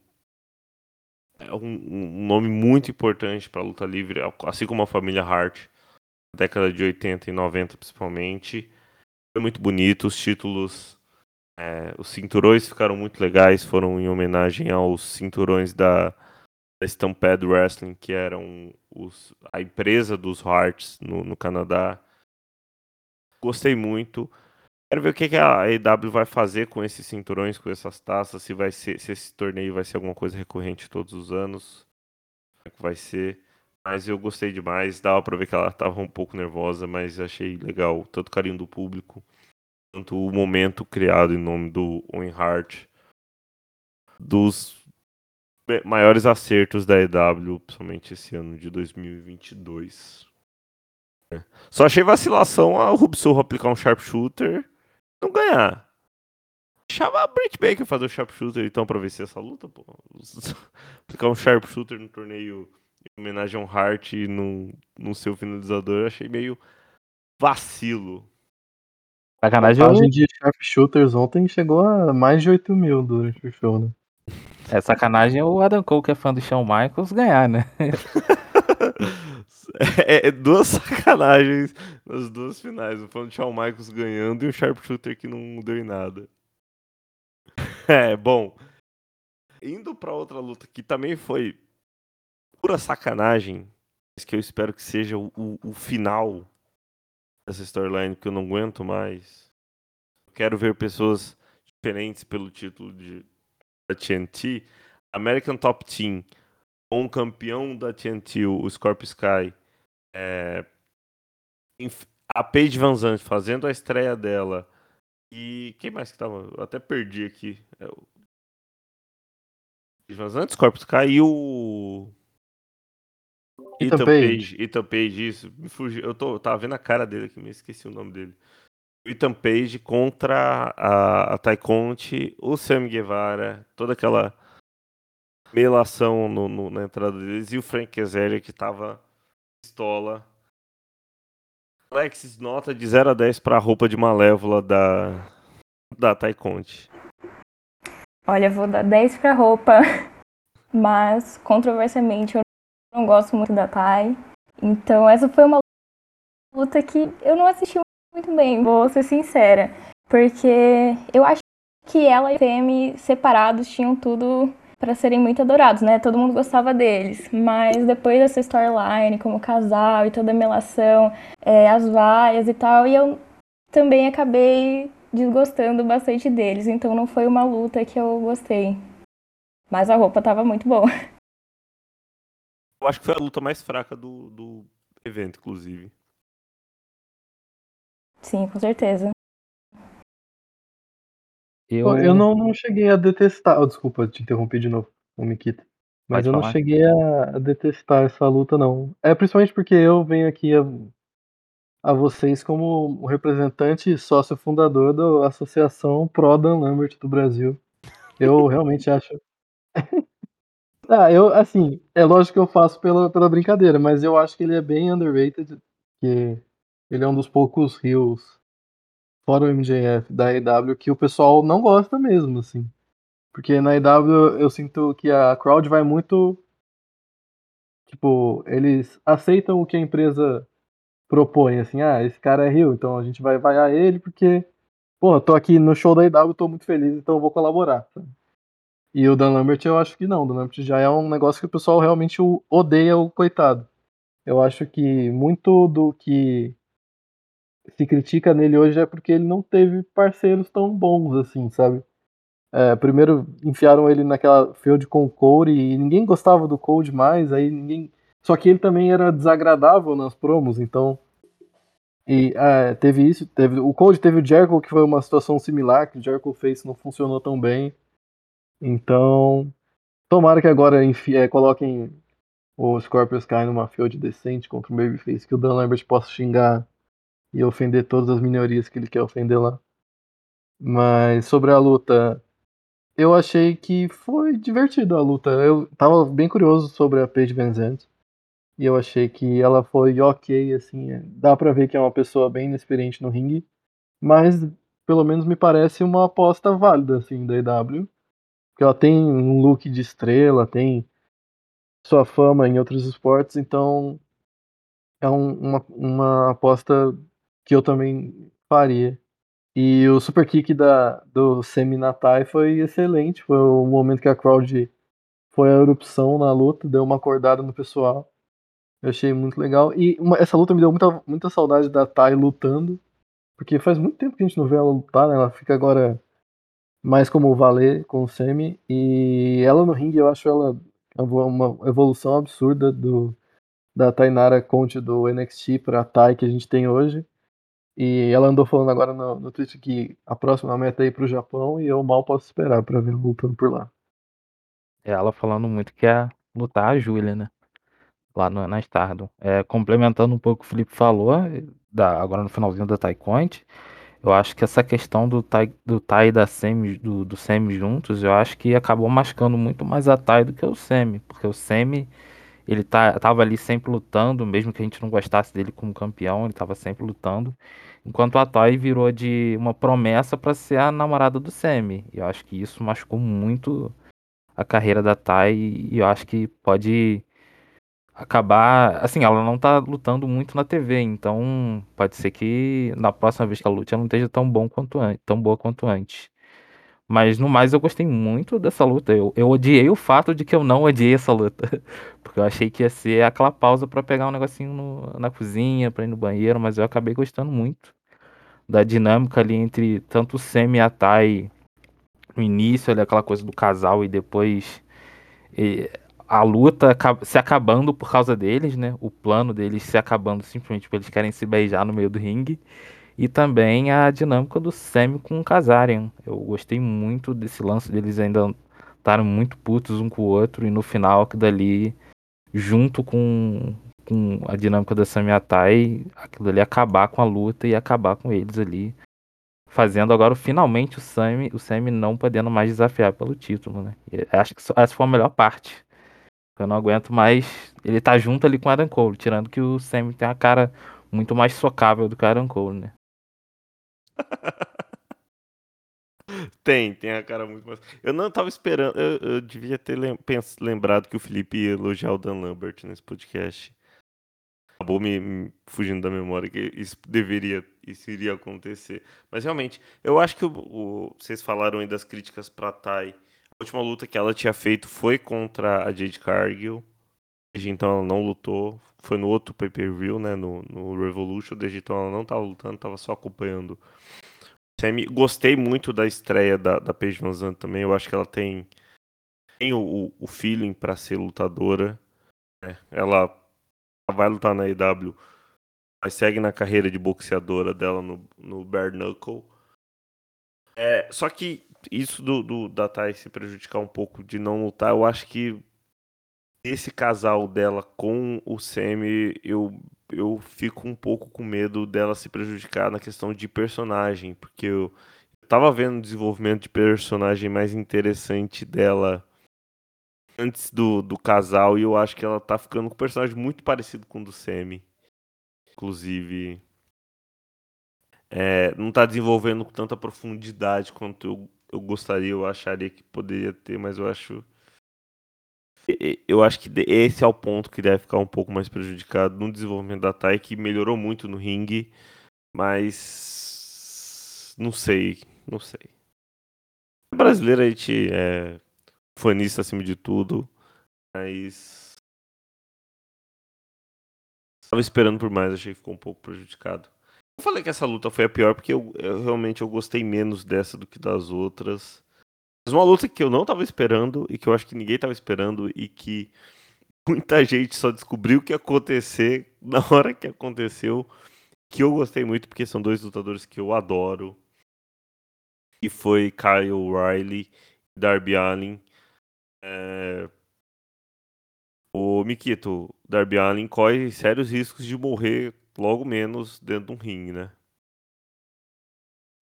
é um, um, nome muito importante para a luta livre, assim como a família Hart, na década de 80 e 90 principalmente. Foi muito bonito, os títulos, é, os cinturões ficaram muito legais, foram em homenagem aos cinturões da Stampede Wrestling, que eram os, a empresa dos Hearts no, no Canadá. Gostei muito. Quero ver o que, que a EW vai fazer com esses cinturões, com essas taças, se vai ser, se esse torneio vai ser alguma coisa recorrente todos os anos. Como é que vai ser. Mas eu gostei demais, dava pra ver que ela tava um pouco nervosa, mas achei legal, tanto o carinho do público, tanto o momento criado em nome do Owen Hart, dos maiores acertos da EW, principalmente esse ano de 2022. É. Só achei vacilação a Rubsor aplicar um sharpshooter não ganhar. Chama a Britt Baker fazer o sharpshooter então pra vencer essa luta, pô. aplicar um sharpshooter no torneio em homenagem ao Hart e no, no seu finalizador, eu achei meio vacilo. Sacanagem. A de sharpshooters ontem chegou a mais de 8 mil durante o show, né? É sacanagem o Adam Cole, que é fã do Shawn Michaels, ganhar, né? é, é, duas sacanagens nas duas finais. O fã do Shawn Michaels ganhando e o Sharpshooter que não deu em nada. É, bom. Indo pra outra luta que também foi pura sacanagem, mas que eu espero que seja o, o, o final dessa storyline que eu não aguento mais. Quero ver pessoas diferentes pelo título de da TNT, American Top Team, com o campeão da TNT, o Scorpio Sky, é, a Paige Van Zandt fazendo a estreia dela. E quem mais que tava? Eu até perdi aqui. É o... Van Zandt, Scorpio Sky e o. Ethan. Page. Ethan Page, isso. Me fugiu. Eu, tô, eu tava vendo a cara dele aqui, me esqueci o nome dele. Ethan Page contra a, a Conte, o Sam Guevara, toda aquela melação no, no, na entrada deles, e o Frank Azaria que tava pistola. Alexis, nota de 0 a 10 para a roupa de malévola da, da Conte. Olha, vou dar 10 pra roupa, mas controversialmente eu não gosto muito da Tai. Então essa foi uma luta que eu não assisti muito bem, vou ser sincera. Porque eu acho que ela e o separados tinham tudo para serem muito adorados, né? Todo mundo gostava deles. Mas depois dessa storyline, como casal e toda a melação, é, as vaias e tal, e eu também acabei desgostando bastante deles. Então não foi uma luta que eu gostei. Mas a roupa tava muito boa. Eu acho que foi a luta mais fraca do, do evento, inclusive. Sim, com certeza. Eu, eu não, não cheguei a detestar. Oh, desculpa te interromper de novo, o Mikita. Mas Pode eu falar. não cheguei a detestar essa luta, não. É principalmente porque eu venho aqui a, a vocês como representante e sócio fundador da Associação Pro Dan Lambert do Brasil. Eu realmente acho. ah, eu, assim, é lógico que eu faço pela, pela brincadeira, mas eu acho que ele é bem underrated. Que ele é um dos poucos rios, fora o MJF, da EW, que o pessoal não gosta mesmo, assim. Porque na EW eu sinto que a crowd vai muito. Tipo, eles aceitam o que a empresa propõe, assim, ah, esse cara é rio, então a gente vai vaiar ele porque, pô, eu tô aqui no show da EW, tô muito feliz, então eu vou colaborar. Sabe? E o Dan Lambert eu acho que não, o Dan Lambert já é um negócio que o pessoal realmente odeia o coitado. Eu acho que muito do que se critica nele hoje é porque ele não teve parceiros tão bons assim, sabe? É, primeiro enfiaram ele naquela field com o Cody e ninguém gostava do Cody mais, aí ninguém. Só que ele também era desagradável nas promos, então. E é, teve isso, teve o Cody teve o Jericho que foi uma situação similar, que o Jericho fez não funcionou tão bem. Então, tomara que agora é, coloquem o Scorpio Sky numa field decente contra o Babyface, que o Dan Lambert possa xingar e ofender todas as minorias que ele quer ofender lá. Mas sobre a luta, eu achei que foi divertido a luta. Eu tava bem curioso sobre a Paige Van Zandt. E eu achei que ela foi ok, assim. é, Dá pra ver que é uma pessoa bem inexperiente no ringue. Mas, pelo menos, me parece uma aposta válida, assim, da EW. Porque ela tem um look de estrela, tem sua fama em outros esportes, então é um- uma, uma aposta que eu também faria. E o super kick da, do Semi Natai foi excelente. Foi o momento que a crowd foi a erupção na luta, deu uma acordada no pessoal. Eu achei muito legal. E uma- essa luta me deu muita, muita saudade da Tai lutando. Porque faz muito tempo que a gente não vê ela lutar, né? Ela fica agora mais como valer com o Semi. E ela no ringue, eu acho ela uma evolução absurda do, da Tainara Conte do NXT pra Tai que a gente tem hoje. E ela andou falando agora no, no Twitter que a próxima meta é ir pro Japão e eu mal posso esperar pra ver lutando por lá. Ela falando muito que ia lutar a Júlia, né? Lá no, na Stardom. É, complementando um pouco o que o Felipe falou, da, agora no finalzinho da Taekwondo, eu acho que essa questão do Tai, do tai e da Semi, do, do Semi juntos, eu acho que acabou mascando muito mais a Tai do que o Semi, porque o Semi, ele tá, tava ali sempre lutando, mesmo que a gente não gostasse dele como campeão, ele tava sempre lutando, enquanto a Tai virou de uma promessa para ser a namorada do Semi, e eu acho que isso machucou muito a carreira da Tai, e eu acho que pode acabar. Assim, ela não tá lutando muito na TV, então pode ser que na próxima vez que ela lute ela não esteja tão bom quanto antes, tão boa quanto antes. Mas no mais eu gostei muito dessa luta. Eu, eu odiei o fato de que eu não odiei essa luta. Porque eu achei que ia ser aquela pausa pra pegar um negocinho no- na cozinha, pra ir no banheiro, mas eu acabei gostando muito da dinâmica ali entre tanto o Semi e a Tai no início, ali, aquela coisa do casal e depois e a luta se acabando por causa deles, né? O plano deles se acabando simplesmente porque eles querem se beijar no meio do ringue. E também a dinâmica do Sami com o Kazarian. Eu gostei muito desse lance deles ainda estarem muito putos um com o outro. E no final, aquilo dali, junto com, com a dinâmica da Sami Atai, aquilo ali acabar com a luta e acabar com eles ali. Fazendo agora finalmente o Sami, o Sami não podendo mais desafiar pelo título, né? Acho que essa foi a melhor parte. Eu não aguento mais ele tá junto ali com o Adam Cole, tirando que o Sami tem a cara muito mais socável do que o Adam Cole, né? Tem, tem a cara muito mais. Eu não tava esperando, eu, eu devia ter lembrado que o Felipe ia elogiar o Dan Lambert nesse podcast. Acabou me, me fugindo da memória que isso deveria, isso iria acontecer. Mas realmente, eu acho que o, o- vocês falaram aí das críticas pra Tai. A última luta que ela tinha feito foi contra a Jade Cargill. Desde então ela não lutou. Foi no outro pay-per-view, né? No, no Revolution. Desde então ela não tava lutando, tava só acompanhando gostei muito da estreia da, da Paige Van também. Eu acho que ela tem, tem o, o- feeling pra ser lutadora. né? Ela vai lutar na EW, mas segue na carreira de boxeadora dela no, no Bare Knuckle. É, só que isso do, do da Thay se prejudicar um pouco de não lutar, eu acho que esse casal dela com o Semi, eu, eu fico um pouco com medo dela se prejudicar na questão de personagem, porque eu, eu tava vendo o desenvolvimento de personagem mais interessante dela antes do, do casal, e eu acho que ela tá ficando com um personagem muito parecido com o do Semi. Inclusive, é, não tá desenvolvendo com tanta profundidade quanto eu, eu gostaria, eu acharia que poderia ter, mas eu acho. Eu acho que esse é o ponto que deve ficar um pouco mais prejudicado no desenvolvimento da Tai, que melhorou muito no ringue, mas não sei, não sei. Brasileiro a gente é fanista acima de tudo, mas estava esperando por mais, achei que ficou um pouco prejudicado. Eu falei que essa luta foi a pior porque eu, eu realmente eu gostei menos dessa do que das outras. Mas uma luta que eu não tava esperando e que eu acho que ninguém tava esperando e que muita gente só descobriu o que ia acontecer na hora que aconteceu. Que eu gostei muito porque são dois lutadores que eu adoro. Que foi Kyle Riley e Darby Allin. É... O Mikito, Darby Allin corre sérios riscos de morrer logo menos dentro de um ringue, né?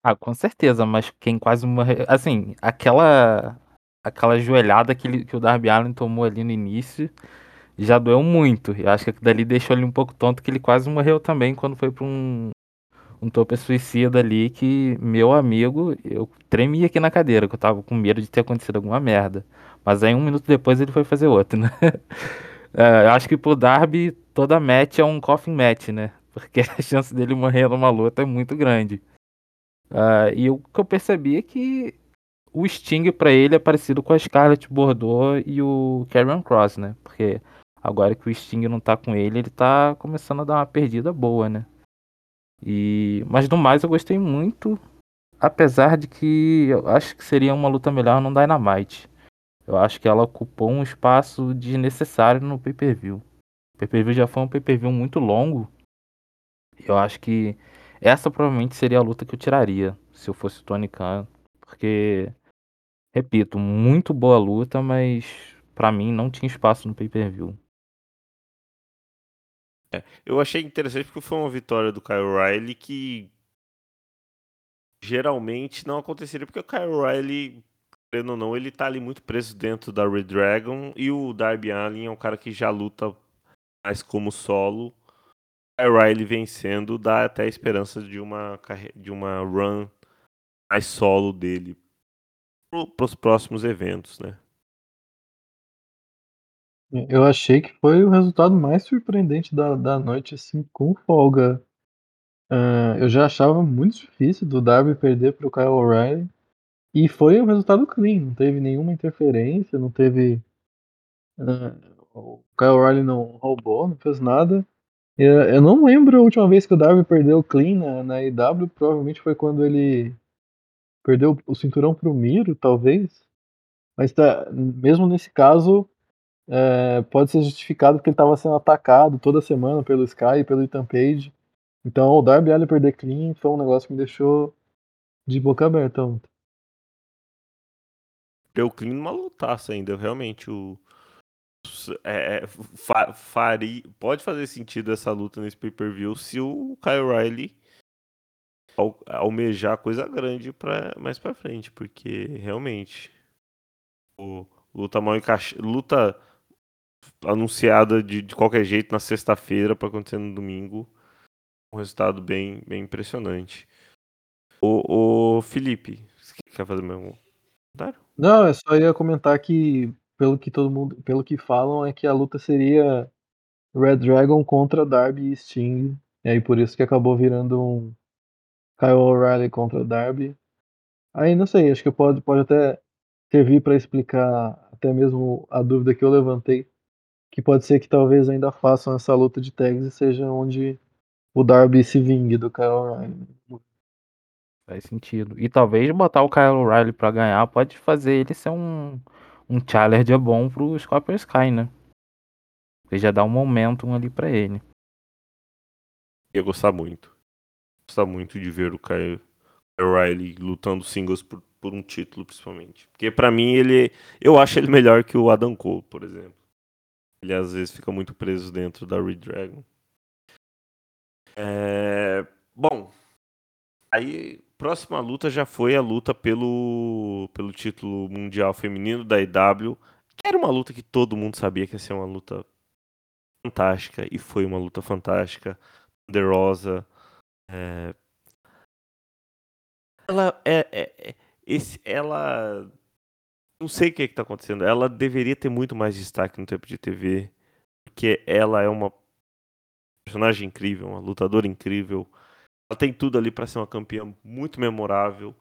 Ah, com certeza, mas quem quase morreu. Assim, aquela. Aquela joelhada que, ele- que o Darby Allin tomou ali no início. já doeu muito. Eu acho que dali deixou ele um pouco tonto, que ele quase morreu também quando foi pra um, um topo suicida ali, que meu amigo, eu tremia aqui na cadeira, que eu tava com medo de ter acontecido alguma merda. Mas aí um minuto depois ele foi fazer outro, né? É, eu acho que pro Darby toda match é um coffin match, né? Porque a chance dele morrer numa luta é muito grande. Uh, e o que eu percebi é que o Sting para ele é parecido com a Scarlett Bordeaux e o Karrion Cross, né? Porque agora que o Sting não tá com ele, ele tá começando a dar uma perdida boa, né? E mas no mais eu gostei muito, apesar de que eu acho que seria uma luta melhor no Dynamite. Eu acho que ela ocupou um espaço desnecessário no pay-per-view. O pay-per-view já foi um pay-per-view muito longo. Eu acho que essa provavelmente seria a luta que eu tiraria se eu fosse o Tony Khan, porque repito, muito boa luta, mas para mim não tinha espaço no pay-per-view. É, eu achei interessante porque foi uma vitória do Kyle Riley que geralmente não aconteceria porque o Kyle Riley querendo ou não, ele tá ali muito preso dentro da Red Dragon. E o Darby Allin é um cara que já luta mais como solo. A Riley vencendo dá até a esperança de uma, de uma run mais solo dele para os próximos eventos, né? Eu achei que foi o resultado mais surpreendente da, da noite, assim, com folga. Uh, eu já achava muito difícil do Darby perder para o Kyle O'Reilly. E foi um resultado clean, não teve nenhuma interferência, não teve. Uh, o Kyle O'Reilly não roubou, não fez nada. Eu, eu, não lembro a última vez que o Darby perdeu clean na, na IW, provavelmente foi quando ele perdeu o cinturão pro Miro, talvez. Mas tá, mesmo nesse caso, é, pode ser justificado porque ele estava sendo atacado toda semana pelo Sky e pelo Ethan Page. Então o Darby Allin perder clean foi um negócio que me deixou de boca aberta ontem clean numa lutaça ainda. Realmente, o. É, é, fa, pode fazer sentido essa luta nesse pay-per-view se o Kyle Riley al, almejar coisa grande pra, mais pra frente, porque realmente o, luta mal encaixada, luta anunciada de, de qualquer jeito na sexta-feira para acontecer no domingo, um resultado bem, bem impressionante. O, o Felipe, quer fazer meu Não, eu só ia comentar que, pelo que todo mundo, pelo que falam, é que a luta seria Red Dragon contra Darby e Sting. E aí por isso que acabou virando um Kyle O'Reilly contra Darby. Aí não sei, acho que pode, pode até servir para explicar até mesmo a dúvida que eu levantei. Que pode ser que talvez ainda façam essa luta de tags e seja onde o Darby se vingue do Kyle O'Reilly. Faz sentido. E talvez botar o Kyle O'Reilly pra ganhar pode fazer ele ser um, um challenger bom pro Scorpio Sky, né? Porque já dá um momentum ali pra ele. Ia gostar muito. Gostar muito de ver o Kyle O'Reilly lutando singles por, por um título, principalmente. Porque para mim ele. Eu acho ele melhor que o Adam Cole, por exemplo. Ele às vezes fica muito preso dentro da Red Dragon. É... Bom, aí próxima luta já foi a luta pelo, pelo título mundial feminino da IW, que era uma luta que todo mundo sabia que ia ser uma luta fantástica, e foi uma luta fantástica. The Rosa. É... Ela é, é, é, esse, ela. Não sei o que, é está acontecendo. Ela deveria ter muito mais destaque no tempo de TV. Porque ela é uma personagem incrível, uma lutadora incrível ela tem tudo ali para ser uma campeã muito memorável,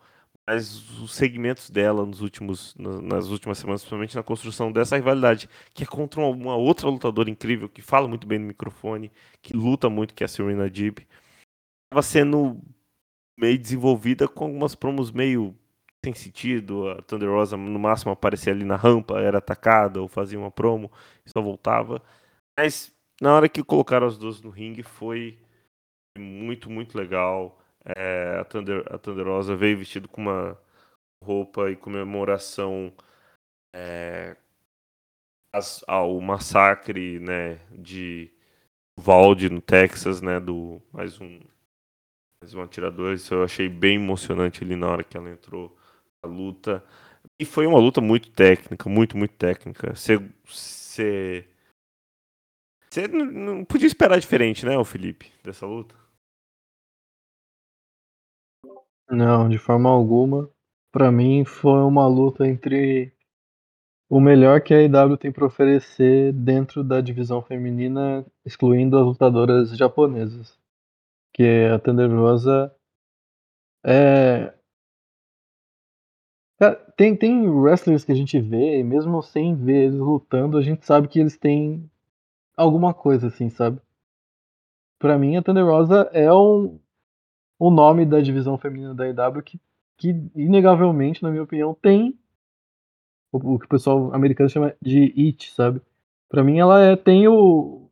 mas os segmentos dela nos últimos, nas últimas semanas, principalmente na construção dessa rivalidade, que é contra uma outra lutadora incrível, que fala muito bem no microfone, que luta muito, que é a Serena Deeb, estava sendo meio desenvolvida com algumas promos meio sem sentido. A Thunder Rosa, no máximo, aparecia ali na rampa, era atacada ou fazia uma promo só voltava. Mas na hora que colocaram as duas no ringue, foi muito, muito legal. É, a, Thunder, a Thunderosa veio vestido com uma roupa e comemoração é, ao massacre né, de Valde no Texas, né, do mais um mais um atirador. Isso eu achei bem emocionante ali na hora que ela entrou na luta. E foi uma luta muito técnica, muito, muito técnica. Você não podia esperar diferente, né, o Felipe, dessa luta? Não, de forma alguma. Pra mim foi uma luta entre o melhor que a AEW tem pra oferecer dentro da divisão feminina, excluindo as lutadoras japonesas. Que a Thunder Rosa é. Tem, tem wrestlers que a gente vê, e mesmo sem ver eles lutando, a gente sabe que eles têm alguma coisa, assim, sabe? Pra mim, a Thunder Rosa é o, o nome da divisão feminina da AEW que, que, inegavelmente, na minha opinião, tem o, o que o pessoal americano chama de it, sabe? Pra mim, ela é, tem o,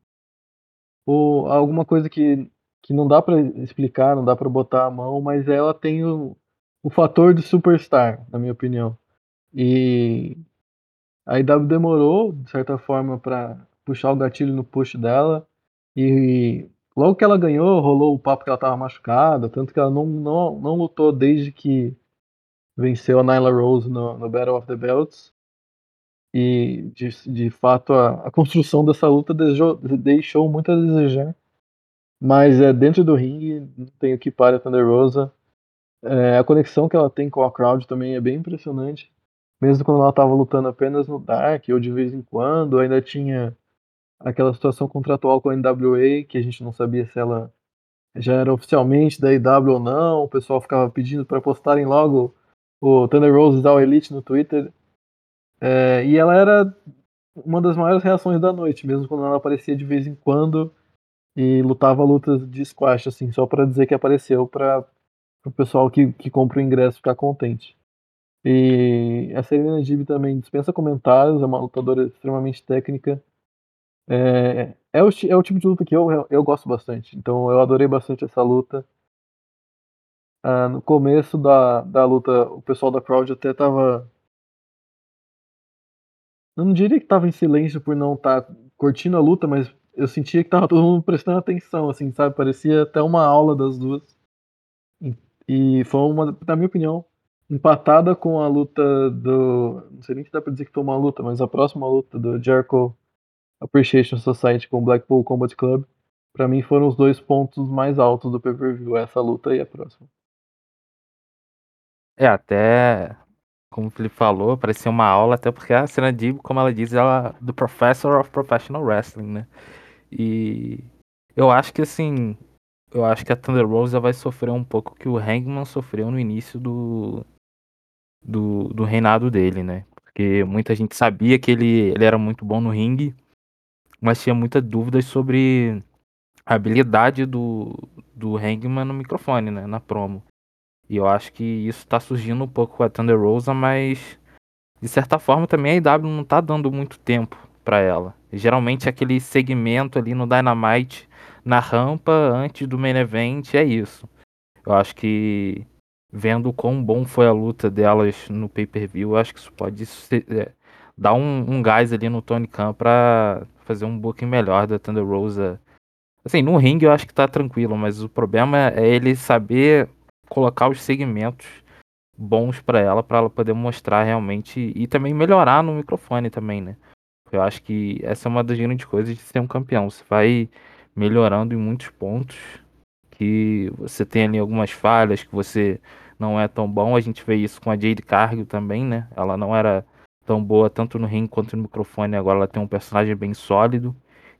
o alguma coisa que, que não dá pra explicar, não dá pra botar a mão, mas ela tem o, o fator de superstar, na minha opinião. E a IW demorou, de certa forma, pra puxar o gatilho no push dela. E logo que ela ganhou, rolou o papo que ela tava machucada, tanto que ela não, não, não lutou desde que venceu a Nyla Rose no, no Battle of the Belts. E de, de fato a, a construção dessa luta deixou, deixou muito a desejar. Mas é dentro do ringue, não tem o que para a Thunder Rosa. É, a conexão que ela tem com a crowd também é bem impressionante. Mesmo quando ela estava lutando apenas no Dark, ou de vez em quando, ainda tinha aquela situação contratual com a NWA, que a gente não sabia se ela já era oficialmente da IW ou não. O pessoal ficava pedindo para postarem logo o Thunder Roses All Elite no Twitter. É, e ela era uma das maiores reações da noite, mesmo quando ela aparecia de vez em quando e lutava lutas de squash, assim, só para dizer que apareceu para o pessoal que, que compra o ingresso ficar contente. E a Serena Dib também dispensa comentários, é uma lutadora extremamente técnica. É, é, o, é o tipo de luta que eu, eu, gosto bastante, então eu adorei bastante essa luta. Ah, no começo da, da luta, o pessoal da crowd até tava eu não diria que tava em silêncio por não estar tá curtindo a luta, mas eu sentia que tava todo mundo prestando atenção, assim, sabe? Parecia até uma aula das duas. E foi uma, na minha opinião, empatada com a luta do. Não sei nem se dá pra dizer que foi uma luta, mas a próxima luta do Jericho Appreciation Society com Blackpool Combat Club. Pra mim foram os dois pontos mais altos do pay-per-view, essa luta e a próxima. É, até como o Felipe falou, parecia uma aula, até porque a cena de, como ela diz, ela é do Professor of Professional Wrestling, né? E eu acho que assim, eu acho que a Thunder Rosa vai sofrer um pouco que o Hangman sofreu no início do, do, do reinado dele, né? Porque muita gente sabia que ele, ele era muito bom no ringue, mas tinha muitas dúvidas sobre a habilidade do, do Hangman no microfone, né? Na promo. E eu acho que isso tá surgindo um pouco com a Thunder Rosa, mas de certa forma também a IW não tá dando muito tempo para ela. Geralmente aquele segmento ali no Dynamite na rampa antes do main event é isso. Eu acho que vendo quão bom foi a luta delas no pay-per-view, eu acho que isso pode ser, é, dar um, um, gás ali no Tony Khan pra fazer um booking melhor da Thunder Rosa. Assim, no ringue eu acho que tá tranquilo, mas o problema é ele saber colocar os segmentos bons para ela, para ela poder mostrar realmente e também melhorar no microfone também, né? Eu acho que essa é uma das grandes coisas de ser um campeão. Você vai melhorando em muitos pontos que você tem ali algumas falhas que você não é tão bom. A gente vê isso com a Jade Cargill também, né? Ela não era tão boa tanto no ring quanto no microfone. Agora ela tem um personagem bem sólido,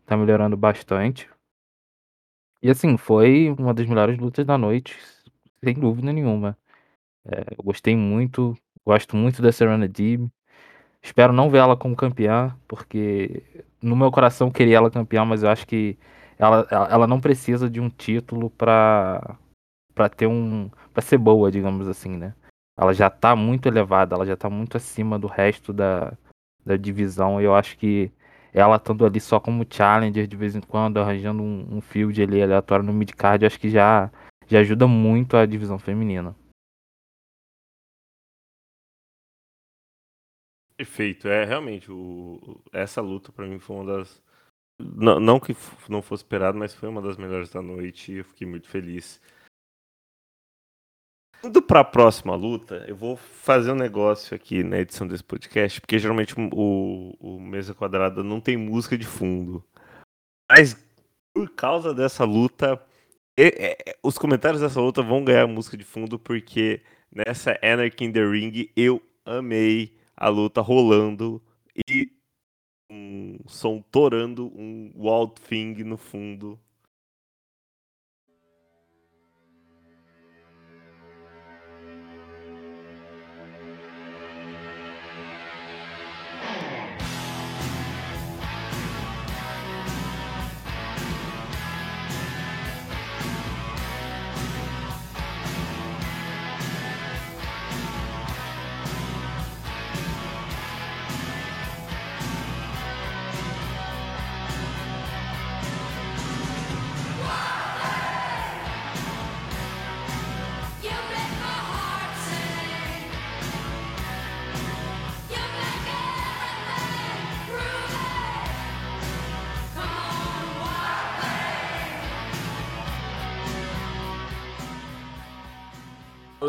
tá melhorando bastante. E assim, foi uma das melhores lutas da noite, sem dúvida nenhuma. É, eu gostei muito, gosto muito da Serena Deeb. Espero não ver ela como campeã, porque no meu coração queria ela campeã, mas eu acho que ela, ela não precisa de um título pra, pra ter um. pra ser boa, digamos assim, né? Ela já tá muito elevada, ela já tá muito acima do resto da, da divisão. E eu acho que ela estando ali só como challenger de vez em quando, arranjando um, um field ali aleatório no midcard, acho que já já ajuda muito a divisão feminina. Perfeito, é realmente o, essa luta para mim foi uma das não, não, que não fosse esperado, mas foi uma das melhores da noite e eu fiquei muito feliz. Indo para a próxima luta, eu vou fazer um negócio aqui na edição desse podcast, porque geralmente o, o Mesa Quadrada não tem música de fundo. Mas por causa dessa luta, os comentários dessa luta vão ganhar música de fundo, porque nessa Anarchy in the Ring eu amei a luta rolando e um som torando, um Walt Thing no fundo.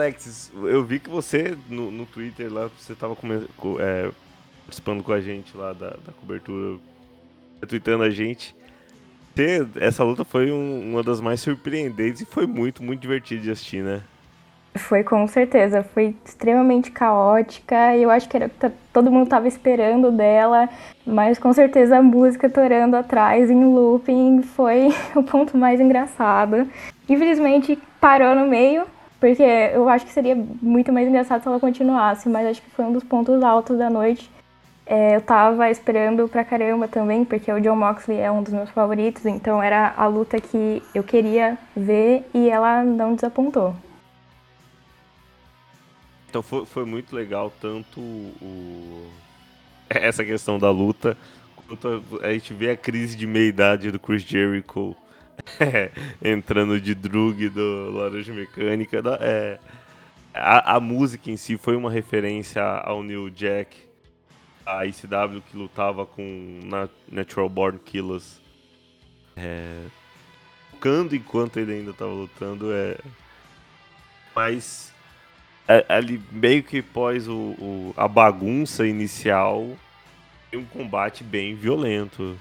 Alexis, eu vi que você no, no Twitter lá, você tava come- co- é, participando com a gente lá da, da cobertura, tweetando a gente. Você- essa luta foi um- uma das mais surpreendentes e foi muito, muito divertido de assistir, né? Foi com certeza, foi extremamente caótica e eu acho que era tá- todo mundo tava esperando dela, mas com certeza a música torando atrás em looping foi o ponto mais engraçado. Infelizmente parou no meio, porque eu acho que seria muito mais engraçado se ela continuasse, mas acho que foi um dos pontos altos da noite. É, eu tava esperando pra caramba também, porque o John Moxley é um dos meus favoritos, então era a luta que eu queria ver e ela não desapontou. Então foi, foi muito legal tanto o, essa questão da luta, quanto a, a gente vê a crise de meia-idade do Chris Jericho entrando de drug do Laranja Mecânica. é, a, a música em si foi uma referência ao New Jack, a ICW que lutava com Na- Natural Born Killers. É, tocando enquanto ele ainda estava lutando é mas ali meio que pós o, o- a bagunça inicial um combate bem violento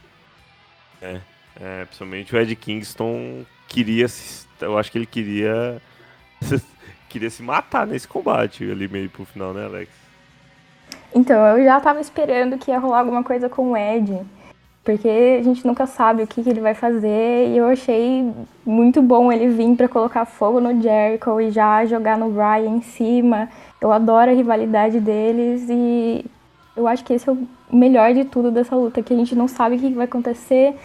né? É, principalmente o Ed Kingston queria se, eu acho que ele queria queria se matar nesse combate ali meio pro final né Alex Então, eu já tava esperando que ia rolar alguma coisa com o Ed, porque a gente nunca sabe o que, que ele vai fazer, e eu achei muito bom ele vir pra colocar fogo no Jericho e já jogar no Ryan em cima. Eu adoro a rivalidade deles e eu acho que esse é o melhor de tudo dessa luta, que a gente não sabe o que que vai acontecer,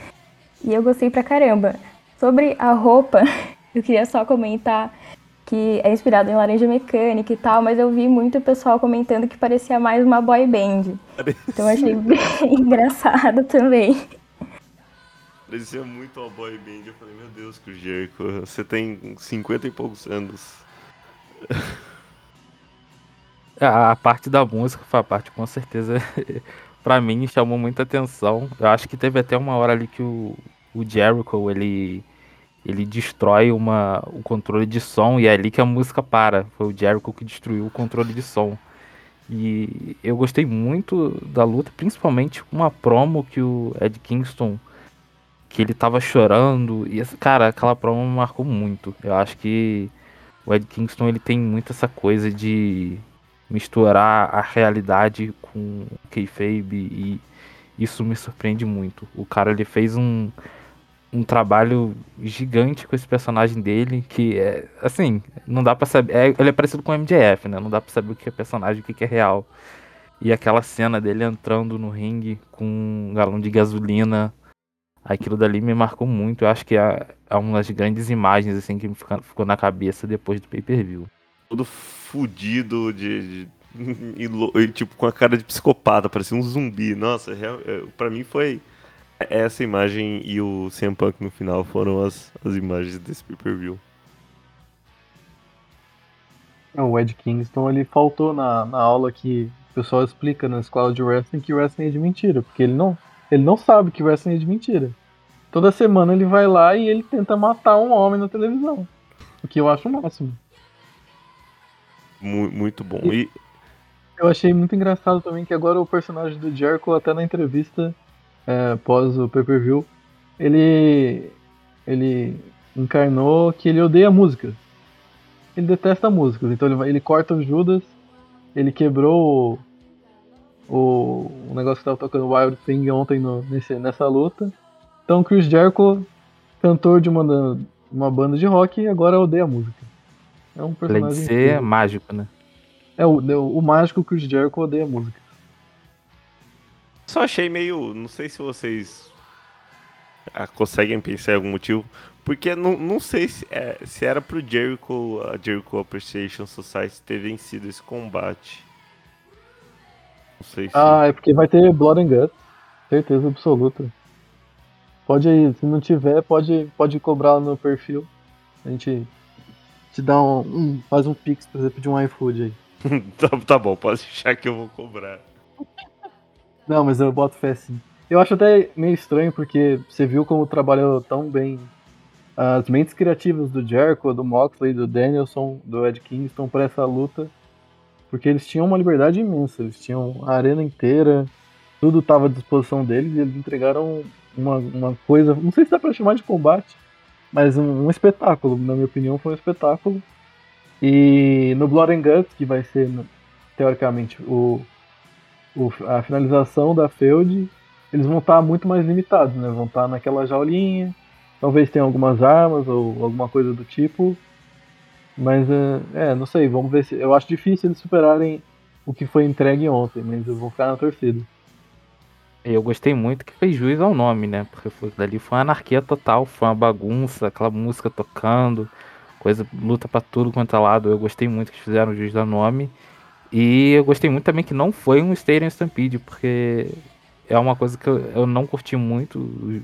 e eu gostei pra caramba. Sobre a roupa, eu queria só comentar que é inspirado em Laranja Mecânica e tal, mas eu vi muito pessoal comentando que parecia mais uma boy band. Então eu achei bem engraçado também. parecia muito uma boy band eu falei meu Deus que Jericho você tem 50 e poucos anos A a parte da música foi a parte com certeza pra mim chamou muita atenção. Eu acho que teve até uma hora ali que o, o Jericho ele ele destrói uma o controle de som e é ali que a música para. Foi o Jericho que destruiu o controle de som. E eu gostei muito da luta, principalmente uma promo que o Ed Kingston que ele tava chorando e cara, aquela promo marcou muito. Eu acho que o Ed Kingston ele tem muito essa coisa de misturar a realidade com kayfabe e isso me surpreende muito. O cara ele fez um, um trabalho gigante com esse personagem dele que é assim, não dá pra saber, é- ele é parecido com o MJF, né? Não dá pra saber o que é personagem, o que é real. E aquela cena dele entrando no ringue com um galão de gasolina, aquilo dali me marcou muito. Eu acho que é, é uma das grandes imagens assim que me ficou na cabeça depois do pay-per-view. todo fudido de, de- e, tipo com a cara de psicopata, parecia um zumbi. Nossa, é, pra mim foi essa imagem e o CM Punk no final foram as, as imagens desse pay-per-view. O Ed Kingston ele faltou na, na aula que o pessoal explica na escola de wrestling que wrestling é de mentira, porque ele não, ele não sabe que wrestling é de mentira. Toda semana ele vai lá e ele tenta matar um homem na televisão. O que eu acho o máximo. Mu- muito bom. E Eu achei muito engraçado também que agora o personagem do Jericho, até na entrevista é, pós o pay-per-view, ele ele encarnou que ele odeia música. Ele detesta músicas, então ele, vai- ele corta o Judas, ele quebrou o, o, o negócio que tava tocando Wild Thing ontem no- nesse, nessa luta. Então Chris Jericho, cantor de uma, uma banda de rock, agora odeia música. É um Além de personagem. ser incrível. mágico, né? É o, o, o mágico Chris Jericho odeia música. Só achei meio. Não sei se vocês ah, conseguem pensar em algum motivo. Porque não, não sei se, é, se era pro Jericho, a Jericho Appreciation Society ter vencido esse combate. Não sei se. Ah, é porque vai ter Blood and Guts. Certeza absoluta. Pode aí, se não tiver, pode, pode cobrar no perfil. A gente te dá um, um- faz um pix, por exemplo, de um iFood aí. tá, tá bom, pode deixar que eu vou cobrar. Não, mas eu boto fé sim. Eu acho até meio estranho porque você viu como trabalhou tão bem as mentes criativas do Jericho, do Moxley, do Danielson, do Ed Kingston para essa luta. Porque eles tinham uma liberdade imensa, eles tinham a arena inteira, tudo estava à disposição deles e eles entregaram uma, uma coisa, não sei se dá pra chamar de combate, mas um, um espetáculo, na minha opinião foi um espetáculo. E no Blood and Guts, que vai ser, teoricamente, o, o- a finalização da Feud, eles vão estar muito mais limitados, né? Vão estar naquela jaulinha, talvez tenha algumas armas ou alguma coisa do tipo. Mas, é, é, não sei, vamos ver se. Eu acho difícil eles superarem o que foi entregue ontem, mas eu vou ficar na torcida. Eu gostei muito que fez juiz ao nome, né? Porque foi, dali foi uma anarquia total, foi uma bagunça, aquela música tocando, coisa, luta pra tudo quanto é lado. Eu gostei muito que fizeram juiz ao nome. E eu gostei muito também que não foi um Stadium Stampede, porque é uma coisa que eu, eu não curti muito,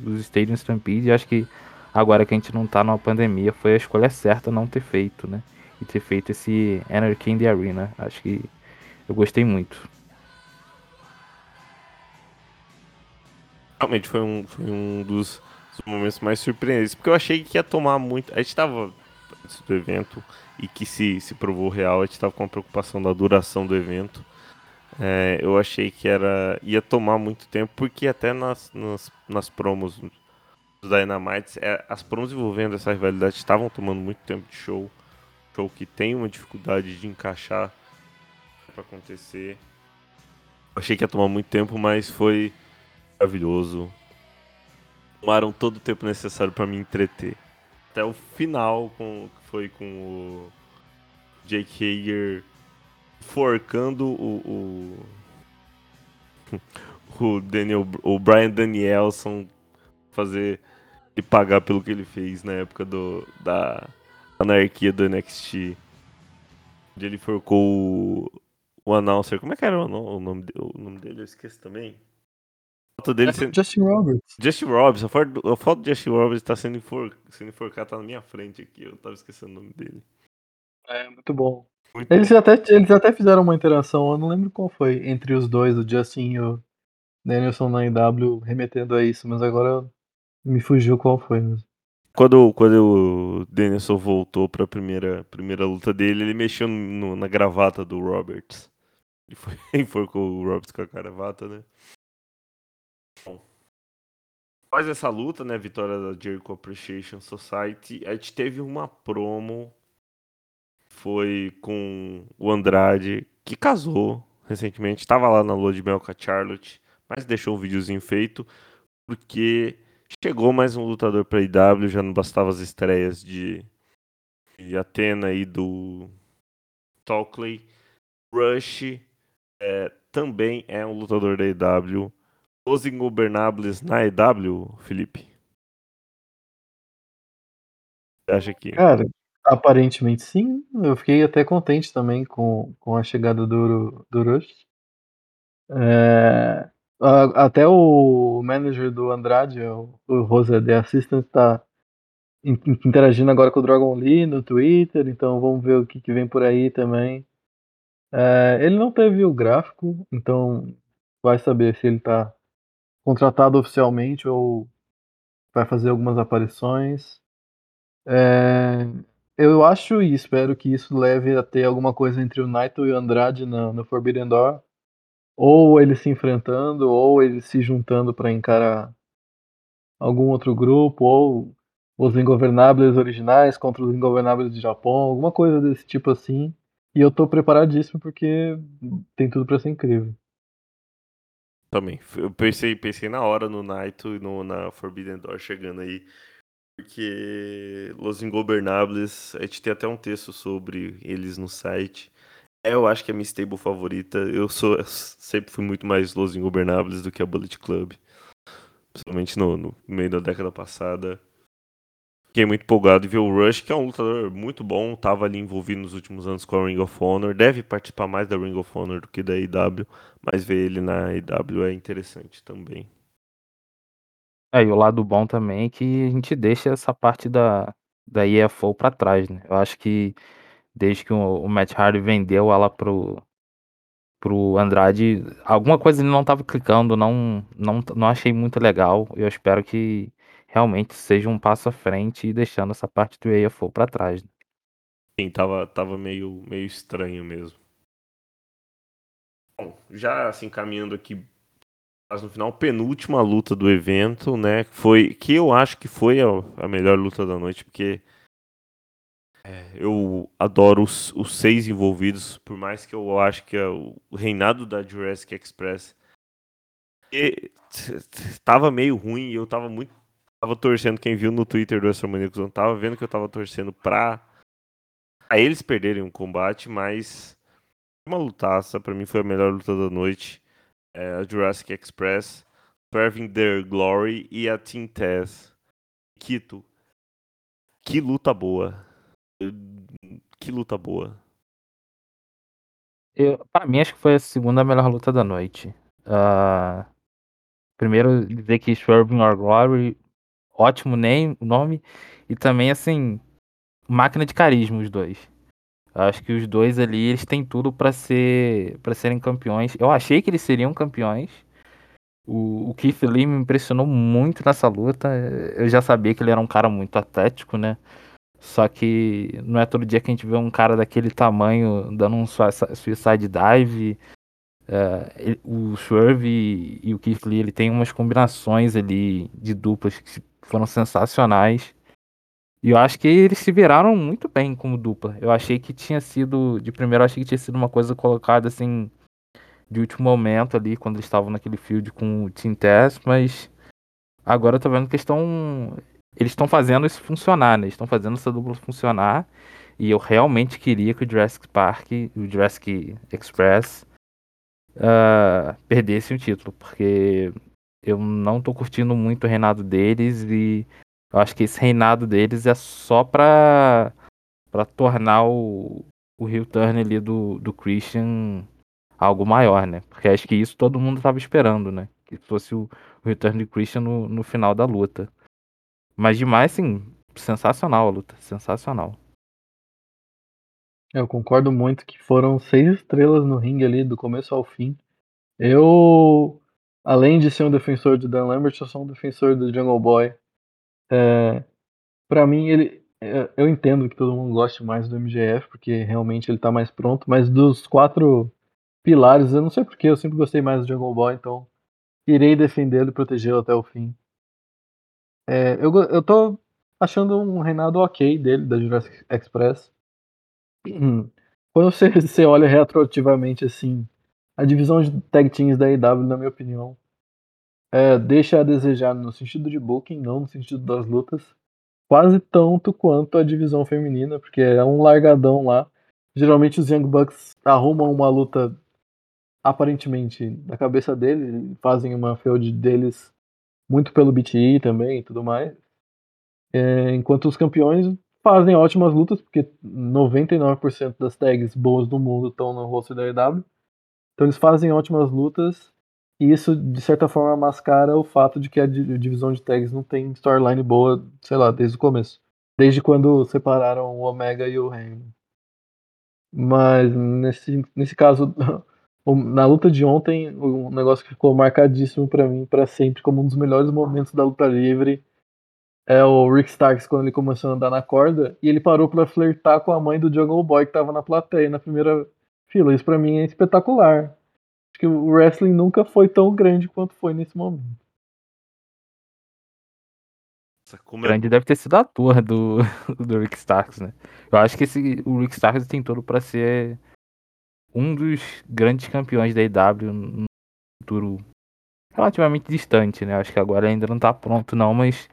os, Stadium Stampede. Acho que agora que a gente não tá numa pandemia, foi a escolha certa não ter feito, né? E ter feito esse Anarchy in the Arena. Acho que eu gostei muito. Realmente foi um, foi um dos, momentos mais surpreendentes. Porque eu achei que ia tomar muito. A gente tava antes do evento e que se, se provou real, a gente tava com a preocupação da duração do evento. É, eu achei que era ia tomar muito tempo, porque até nas, nas, nas promos dos Dynamites, é, as promos envolvendo essa rivalidade estavam tomando muito tempo de show. Show que tem uma dificuldade de encaixar para acontecer. Eu achei que ia tomar muito tempo, mas foi maravilhoso. Tomaram todo o tempo necessário para me entreter. Até o final, com, foi com o Jake Hager forcando o, o, o Daniel, o Brian Danielson fazer e pagar pelo que ele fez na época do, da anarquia do NXT. Onde ele forcou o, o announcer. Como é que era o, o nome, o nome dele? Eu esqueço também. A foto dele sendo, Justin Roberts. Justin Roberts, a foto, a foto do Justin Roberts tá sendo, enfor, sendo enforcado, tá na minha frente aqui. Eu tava esquecendo o nome dele. É, muito bom. Muito Eles até, eles até fizeram uma interação, eu não lembro qual foi, entre os dois, o Justin e o Danielson na IW, remetendo a isso, mas agora me fugiu qual foi mesmo. Quando, quando o Danielson voltou pra primeira, primeira luta dele, ele mexeu no- na gravata do Roberts. Ele foi, enforcou o Roberts com a gravata, né? Bom, após essa luta, né, vitória da Jericho Appreciation Society, a gente teve uma promo, foi com o Andrade, que casou recentemente, estava lá na lua de mel Charlotte, mas deixou um videozinho feito, porque chegou mais um lutador para IW, já não bastava as estreias de, de Atena e do Talkley. Rush é, também é um lutador da IW. Os ingobernables na IW, Felipe? Você acha que. Cara, aparentemente sim, eu fiquei até contente também com, com a chegada do, do Rush. É, até o manager do Andrade, o, o Rosa The Assistant, tá in- interagindo agora com o Dragon Lee no Twitter, então vamos ver o que, que vem por aí também. É, ele não teve o gráfico, então vai saber se ele tá contratado oficialmente ou vai fazer algumas aparições. É, eu acho e espero que isso leve a ter alguma coisa entre o Naito e o Andrade no, Forbidden Door. Ou eles se enfrentando, ou eles se juntando para encarar algum outro grupo, ou os Ingovernáveis originais contra os Ingovernáveis do Japão, alguma coisa desse tipo assim. E eu tô preparadíssimo porque tem tudo pra ser incrível. Também. Eu pensei, pensei na hora no Naito e no, na Forbidden Door chegando aí. Porque Los Ingobernables, a gente tem até um texto sobre eles no site. É, eu acho que é a minha stable favorita. Eu sou eu sempre fui muito mais Los Ingobernables do que a Bullet Club. Principalmente no, no meio da década passada. Fiquei muito empolgado em ver o Rush, que é um lutador muito bom. Tava ali envolvido nos últimos anos com a Ring of Honor. Deve participar mais da Ring of Honor do que da IW. Mas ver ele na IW é interessante também. É, e o lado bom também é que a gente deixa essa parte da, da EFO pra trás, né? Eu acho que desde que o, o Matt Hardy vendeu ela pro, pro Andrade, alguma coisa ele não tava clicando, não, não, não achei muito legal. Eu espero que realmente seja um passo à frente e deixando essa parte do EFO pra trás. né? Sim, tava, tava meio, meio estranho mesmo. Bom, já assim, caminhando aqui mas no final, penúltima luta do evento, né? Foi que eu acho que foi a, a melhor luta da noite, porque é, eu adoro os, os seis envolvidos, por mais que eu acho que é o, reinado da Jurassic Express e, tava meio ruim e eu tava muito. Tava torcendo, quem viu no Twitter do WrestleMania Cuzão, tava vendo que eu tava torcendo pra, pra eles perderem o combate, mas uma lutaça, pra mim foi a melhor luta da noite é, a Jurassic Express, Serving Their Glory e a Team Tess. Quito, que luta boa. Que luta boa. Eu, pra mim, acho que foi a segunda melhor luta da noite. Ah, primeiro, dizer que Swerving Our Glory, ótimo name, nome. E também, assim, máquina de carisma, os dois. Acho que os dois ali, eles têm tudo pra ser, para serem campeões. Eu achei que eles seriam campeões. O, o Keith Lee me impressionou muito nessa luta. Eu já sabia que ele era um cara muito atlético, né? Só que não é todo dia que a gente vê um cara daquele tamanho dando um sui- suicide dive. Ele- o Swerve e, e o Keith Lee ele tem umas combinações ali de duplas que foram sensacionais. E eu acho que eles se viraram muito bem como dupla. Eu achei que tinha sido, de primeiro, eu achei que tinha sido uma coisa colocada assim, de último momento ali, quando eles estavam naquele field com o Team Tess, mas agora eu tô vendo que estão. Eles estão fazendo isso funcionar, né? Estão fazendo essa dupla funcionar. E eu realmente queria que o Jurassic Park, o Jurassic Express, ah, perdesse o título, porque eu não tô curtindo muito o reinado deles e eu acho que esse reinado deles é só pra, pra tornar o, o heel turn ali do, do Christian algo maior, né? Porque acho que isso todo mundo tava esperando, né? Que fosse o, o heel turn do Christian no, no final da luta. Mas demais, sim, sensacional a luta, sensacional. Eu concordo muito que foram seis estrelas no ringue ali, do começo ao fim. Eu, além de ser um defensor do Dan Lambert, eu sou um defensor do Jungle Boy. É, para mim, ele. é, Eu entendo que todo mundo goste mais do MGF, porque realmente ele tá mais pronto, mas dos quatro pilares, eu não sei porquê, eu sempre gostei mais do Jungle Boy, então irei defendê-lo e protegê-lo até o fim. É, eu, eu tô achando um reinado ok dele, da Jurassic Express. Hum. Quando você, você olha retroativamente assim, a divisão de tag teams da AEW, na minha opinião, é, deixa a desejar no sentido de booking, não no sentido das lutas, quase tanto quanto a divisão feminina, porque é um largadão lá. Geralmente os Young Bucks arrumam uma luta aparentemente da cabeça deles, fazem uma feud deles muito pelo BTE também e tudo mais. É, enquanto os campeões fazem ótimas lutas, porque 99% das tags boas do mundo estão no roster da EW. Então eles fazem ótimas lutas e isso, de certa forma, mascara o fato de que a di- divisão de tags não tem storyline boa, sei lá, desde o começo. Desde quando separaram o Omega e o Hangman. Mas nesse, nesse caso, na luta de ontem, um negócio que ficou marcadíssimo pra mim, pra sempre, como um dos melhores momentos da luta livre, é o Rick Starks quando ele começou a andar na corda e ele parou pra flertar com a mãe do Jungle Boy que tava na plateia, na primeira fila. Isso pra mim é espetacular. Acho que o wrestling nunca foi tão grande quanto foi nesse momento. Nossa, como é grande deve ter sido ator do, do Rick Starks, né? Eu acho que esse, o Rick Starks tem tudo pra ser um dos grandes campeões da IW no futuro relativamente distante, né? Acho que agora ainda não tá pronto não, mas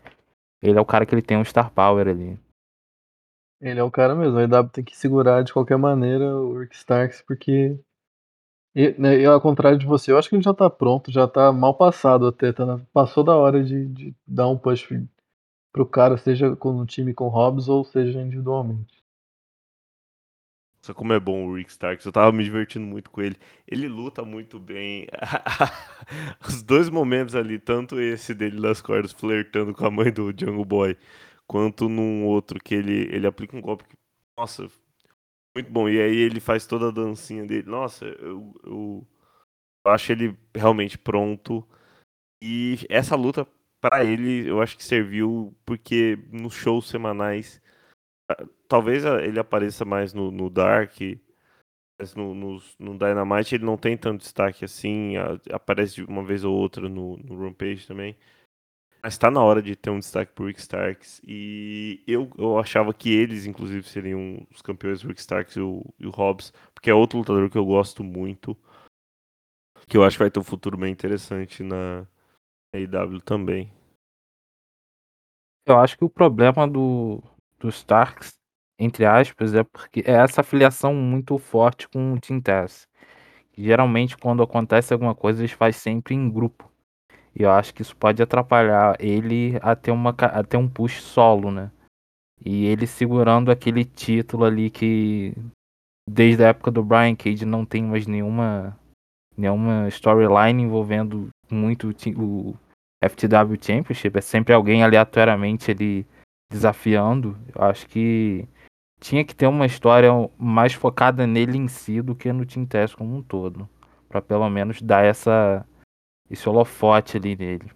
ele é o cara que ele tem um star power ali. Ele é o cara mesmo. A EW tem que segurar de qualquer maneira o Rick Starks, porque. E, né, e ao contrário de você, eu acho que ele já tá pronto, já tá mal passado até. Tá na- passou da hora de, de dar um push pro cara, seja com no time com Hobbs ou seja individualmente. Nossa, como é bom o Rick Starks. Eu tava me divertindo muito com ele. Ele luta muito bem. Os dois momentos ali, tanto esse dele nas cordas flertando com a mãe do Jungle Boy, quanto num outro que ele, ele aplica um golpe que, nossa, muito bom. E aí ele faz toda a dancinha dele. Nossa, eu, eu, eu acho ele realmente pronto. E essa luta, pra ele, eu acho que serviu porque nos shows semanais talvez a- ele apareça mais no, no Dark, mas no, no, no Dynamite ele não tem tanto destaque assim, a- aparece uma vez ou outra no, no Rampage também. Mas tá na hora de ter um destaque pro Rick Starks. E eu, eu achava que eles, inclusive, seriam os campeões, o Rick Starks e o, e o Hobbs, porque é outro lutador que eu gosto muito. Que eu acho que vai ter um futuro bem interessante na AEW também. Eu acho que o problema do, do Starks, entre aspas, é porque é essa afiliação muito forte com o Team Tess. Geralmente, quando acontece alguma coisa, eles fazem sempre em grupo. E eu acho que isso pode atrapalhar ele a ter, uma, a ter um push solo, né? E ele segurando aquele título ali que desde a época do Brian Cage não tem mais nenhuma nenhuma storyline envolvendo muito o FTW Championship, é sempre alguém aleatoriamente ali desafiando. Eu acho que tinha que ter uma história mais focada nele em si do que no Team Tess como um todo, Pra pelo menos dar essa esse holofote ali nele.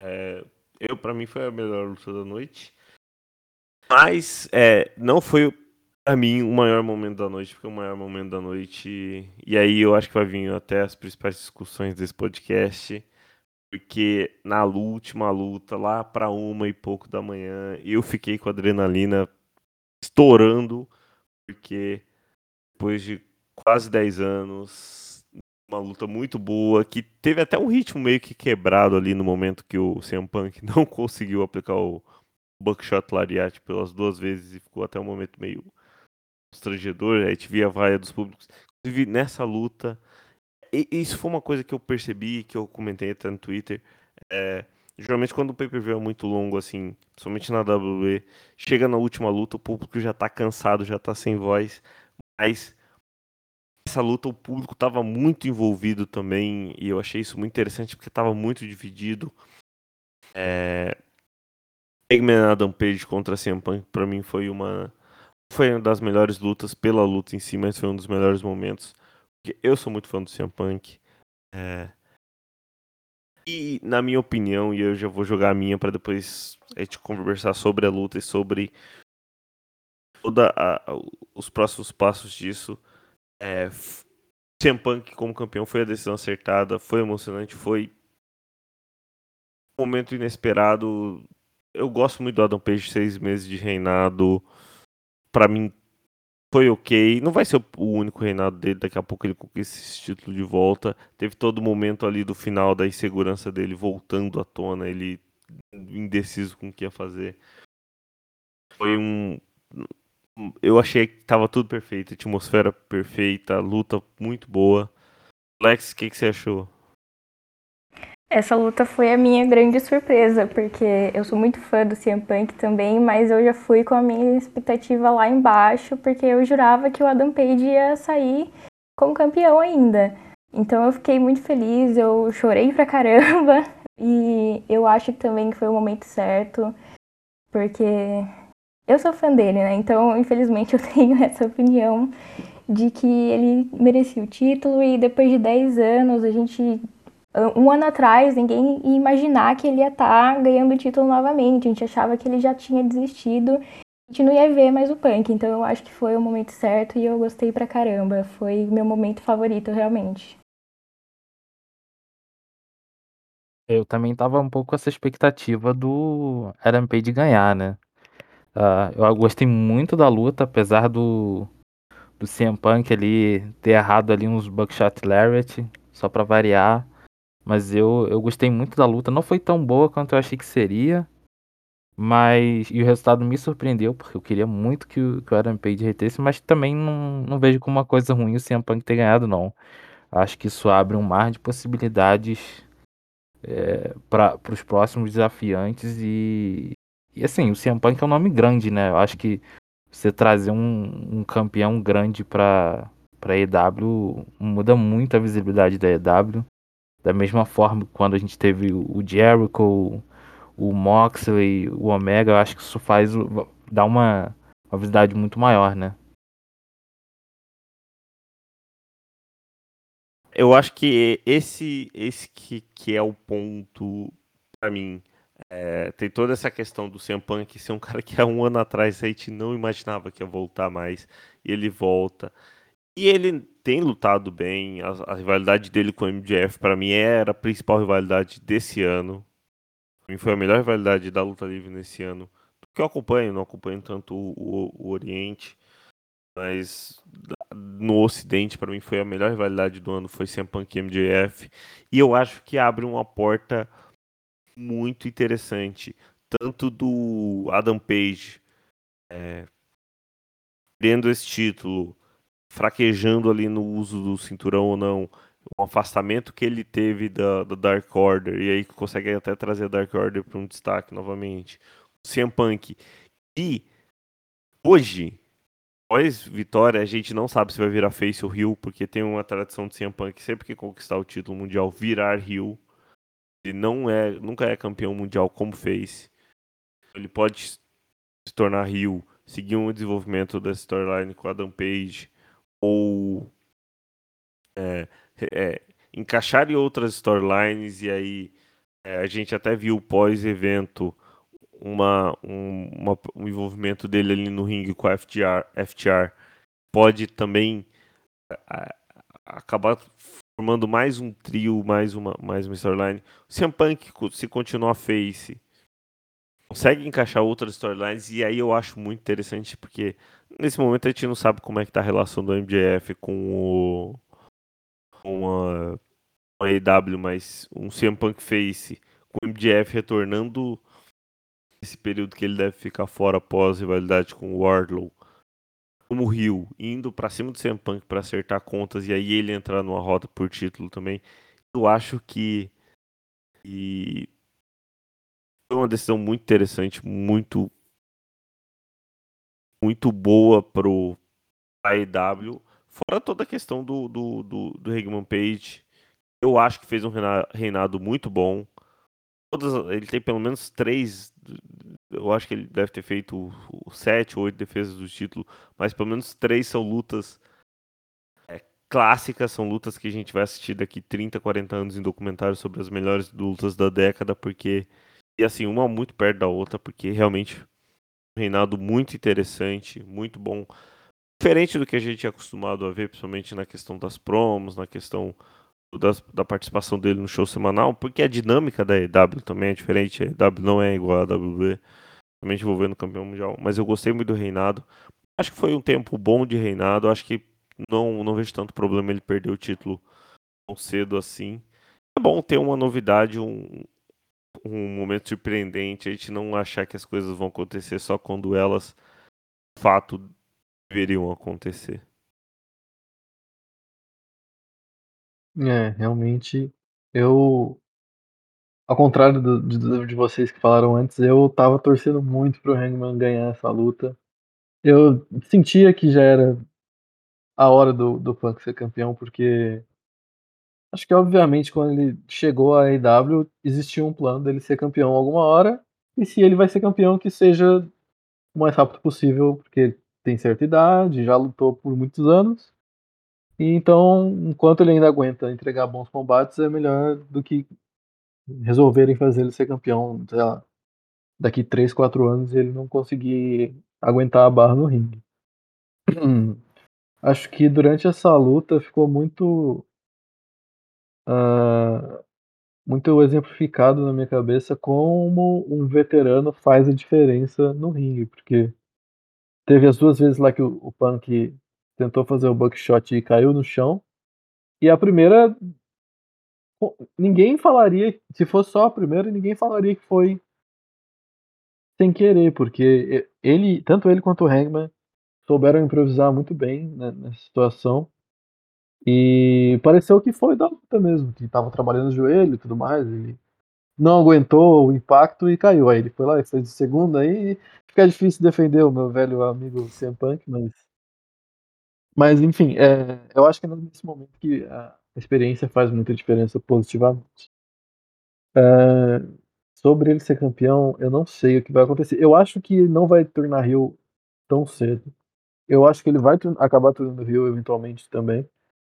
É, eu, para mim, foi a melhor luta da noite. Mas é, não foi, pra mim, o maior momento da noite, porque o maior momento da noite. E aí eu acho que vai vir até as principais discussões desse podcast. Porque na última luta, lá pra uma e pouco da manhã, eu fiquei com a adrenalina estourando, porque depois de quase 10 anos, uma luta muito boa, que teve até um ritmo meio que quebrado ali no momento que o CM Punk não conseguiu aplicar o Buckshot Lariat pelas duas vezes e ficou até um momento meio constrangedor, aí a gente via a vaia dos públicos. Inclusive, nessa luta, isso foi uma coisa que eu percebi, que eu comentei até no Twitter, é, geralmente quando o pay-per-view é muito longo, assim, somente na WWE, chega na última luta, o público já tá cansado, já tá sem voz, mas essa luta o público tava muito envolvido também, e eu achei isso muito interessante, porque tava muito dividido. É... Eggman Adam Page contra CM Punk, pra mim, foi uma... Foi uma das melhores lutas pela luta em si, mas foi um dos melhores momentos. Porque eu sou muito fã do CM Punk. É... E, na minha opinião, e eu já vou jogar a minha para depois a gente conversar sobre a luta e sobre toda a- os próximos passos disso. É, CM Punk como campeão foi a decisão acertada, foi emocionante, foi um momento inesperado. Eu gosto muito do Adam Page, seis meses de reinado. Pra mim, foi ok. Não vai ser o único reinado dele, daqui a pouco ele conquista esse título de volta. Teve todo o momento ali do final da insegurança dele voltando à tona, ele indeciso com o que ia fazer. Foi um. Eu achei que tava tudo perfeito, atmosfera perfeita, luta muito boa. Lex, o que, que você achou? Essa luta foi a minha grande surpresa, porque eu sou muito fã do CM Punk também, mas eu já fui com a minha expectativa lá embaixo, porque eu jurava que o Adam Page ia sair como campeão ainda. Então eu fiquei muito feliz, eu chorei pra caramba, e eu acho também que foi o momento certo, porque eu sou fã dele, né? Então, infelizmente, eu tenho essa opinião de que ele merecia o título, e depois de 10 anos, a gente um ano atrás, ninguém ia imaginar que ele ia estar ganhando o título novamente. A gente achava que ele já tinha desistido. A gente não ia ver mais o Punk. Então eu acho que foi o momento certo e eu gostei pra caramba. Foi meu momento favorito, realmente. Eu também tava um pouco com essa expectativa do Adam Page ganhar, né? Ah, eu gostei muito da luta, apesar do, do CM Punk ali ter errado ali uns Buckshot Lariat, só pra variar. Mas eu, eu gostei muito da luta. Não foi tão boa quanto eu achei que seria. Mas. E o resultado me surpreendeu, porque eu queria muito que o, que o Adam Page retesse, mas também não, não vejo como uma coisa ruim o CM Punk ter ganhado, não. Acho que isso abre um mar de possibilidades para os próximos desafiantes e, e assim, o CM Punk é um nome grande, né? Eu acho que você trazer um, um campeão grande para para EW muda muito a visibilidade da EW. Da mesma forma quando a gente teve o Jericho, o Moxley, o Omega, eu acho que isso faz dá uma, uma visibilidade muito maior, né? Eu acho que esse, esse que, que é o ponto pra mim. É, tem toda essa questão do CM Punk ser um cara que há um ano atrás a gente não imaginava que ia voltar mais. E ele volta. E ele tem lutado bem. A, a rivalidade dele com o MJF, pra mim, era a principal rivalidade desse ano. Pra mim foi a melhor rivalidade da luta livre nesse ano. Que eu acompanho, não acompanho tanto o, o- o Oriente. Mas no Ocidente, pra mim, foi a melhor rivalidade do ano. Foi CM Punk e MJF. E eu acho que abre uma porta muito interessante. Tanto do Adam Page é, perdendo esse título, fraquejando ali no uso do cinturão ou não, o afastamento que ele teve da, da Dark Order, e aí consegue até trazer a Dark Order para um destaque novamente. O CM Punk. E hoje, após vitória, a gente não sabe se vai virar face ou heel, porque tem uma tradição de CM Punk sempre que conquistar o título mundial virar heel. Ele não é, nunca é campeão mundial como face. Ele pode se tornar heel, seguir um desenvolvimento da storyline com Adam Page ou é, é, encaixar em outras storylines e aí é, a gente até viu pós-evento uma, um, uma- um envolvimento dele ali no ringue com a FTR, FTR pode também a- acabar formando mais um trio, mais uma, mais uma storyline. O CM Punk, se continuar face, consegue encaixar outras storylines e aí eu acho muito interessante porque nesse momento a gente não sabe como é que tá a relação do MJF com o com a, com a AEW, mas um CM Punk face com o MJF retornando esse período que ele deve ficar fora após rivalidade com o Wardlow como Rio indo pra cima do CM Punk pra acertar contas e aí ele entrar numa rota por título também. Eu acho que e foi uma decisão muito interessante, muito muito boa pro AEW, fora toda a questão do do, do, do Page. Eu acho que fez um reina- reinado muito bom. Todas, ele tem pelo menos três. Eu acho que ele deve ter feito sete ou oito defesas do título, mas pelo menos três são lutas é, clássicas, são lutas que a gente vai assistir daqui 30, 40 anos em documentários sobre as melhores lutas da década, porque. E assim, uma muito perto da outra, porque realmente um reinado muito interessante, muito bom. Diferente do que a gente é acostumado a ver, principalmente na questão das promos, na questão das- da participação dele no show semanal, porque a dinâmica da EW também é diferente. A EW não é igual a WWE, também envolvendo campeão mundial. Mas eu gostei muito do reinado. Acho que foi um tempo bom de reinado. Acho que não, não vejo tanto problema ele perder o título tão cedo assim. É bom ter uma novidade, um, um momento surpreendente. A gente não achar que as coisas vão acontecer só quando elas, de fato, deveriam acontecer. É, realmente, eu, ao contrário do- de, de vocês que falaram antes, eu tava torcendo muito pro Hangman ganhar essa luta. Eu sentia que já era a hora do, do Punk ser campeão, porque acho que obviamente quando ele chegou à AEW existia um plano dele ser campeão alguma hora, e se ele vai ser campeão que seja o mais rápido possível, porque tem certa idade, já lutou por muitos anos. E então, enquanto ele ainda aguenta entregar bons combates, é melhor do que resolverem fazer ele ser campeão, sei lá, daqui 3, 4 anos ele não conseguir aguentar a barra no ringue. Acho que durante essa luta ficou muito. ah, muito exemplificado na minha cabeça como um veterano faz a diferença no ringue, porque teve as duas vezes lá que o, o Punk tentou fazer o buckshot e caiu no chão. E a primeira ninguém falaria, se fosse só a primeira, ninguém falaria que foi sem querer, porque ele, tanto ele quanto o Hangman souberam improvisar muito bem né, nessa situação. E pareceu que foi da luta mesmo, que tava trabalhando o joelho e tudo mais. Ele não aguentou o impacto e caiu. Aí ele foi lá e fez de segunda. Aí fica difícil defender o meu velho amigo CM Punk, mas. Mas enfim, é, eu acho que é nesse momento que a experiência faz muita diferença positivamente. É, sobre ele ser campeão, eu não sei o que vai acontecer. Eu acho que ele não vai tornar Rio tão cedo. Eu acho que ele vai acabar tornando Rio eventualmente também.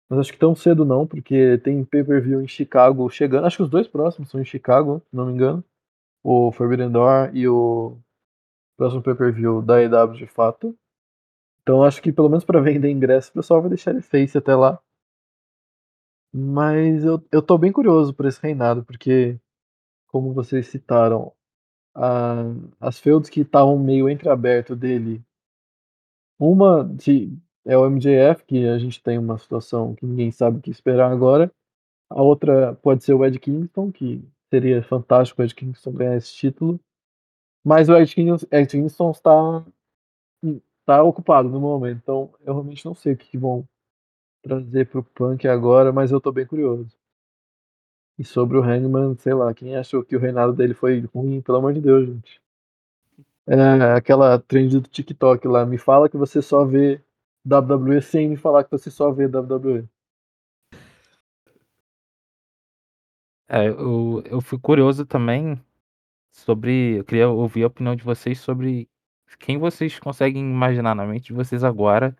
Mas acho que tão cedo não, porque tem pay-per-view em Chicago chegando. Acho que os dois próximos são em Chicago, se não me engano. O Forbidden Door e o próximo pay-per-view da EW de fato. Então acho que pelo menos para vender ingresso, o pessoal vai deixar ele face até lá. Mas eu, eu tô bem curioso por esse reinado, porque, como vocês citaram, a, as feuds que estavam meio entreaberto dele. Uma de, é o MJF, que a gente tem uma situação que ninguém sabe o que esperar agora. A outra pode ser o Ed Kingston, que seria fantástico o Ed Kingston ganhar esse título. Mas o Ed Kingston, Ed está, está ocupado no momento, então eu realmente não sei o que vão trazer pro Punk agora, mas eu tô bem curioso. E sobre o Hangman, sei lá, quem achou que o reinado dele foi ruim, pelo amor de Deus, gente. É aquela trend do TikTok lá, me fala que você só vê WWE sem me falar que você só vê WWE. É, eu, eu fui curioso também sobre. Eu queria ouvir a opinião de vocês sobre quem vocês conseguem imaginar na mente de vocês agora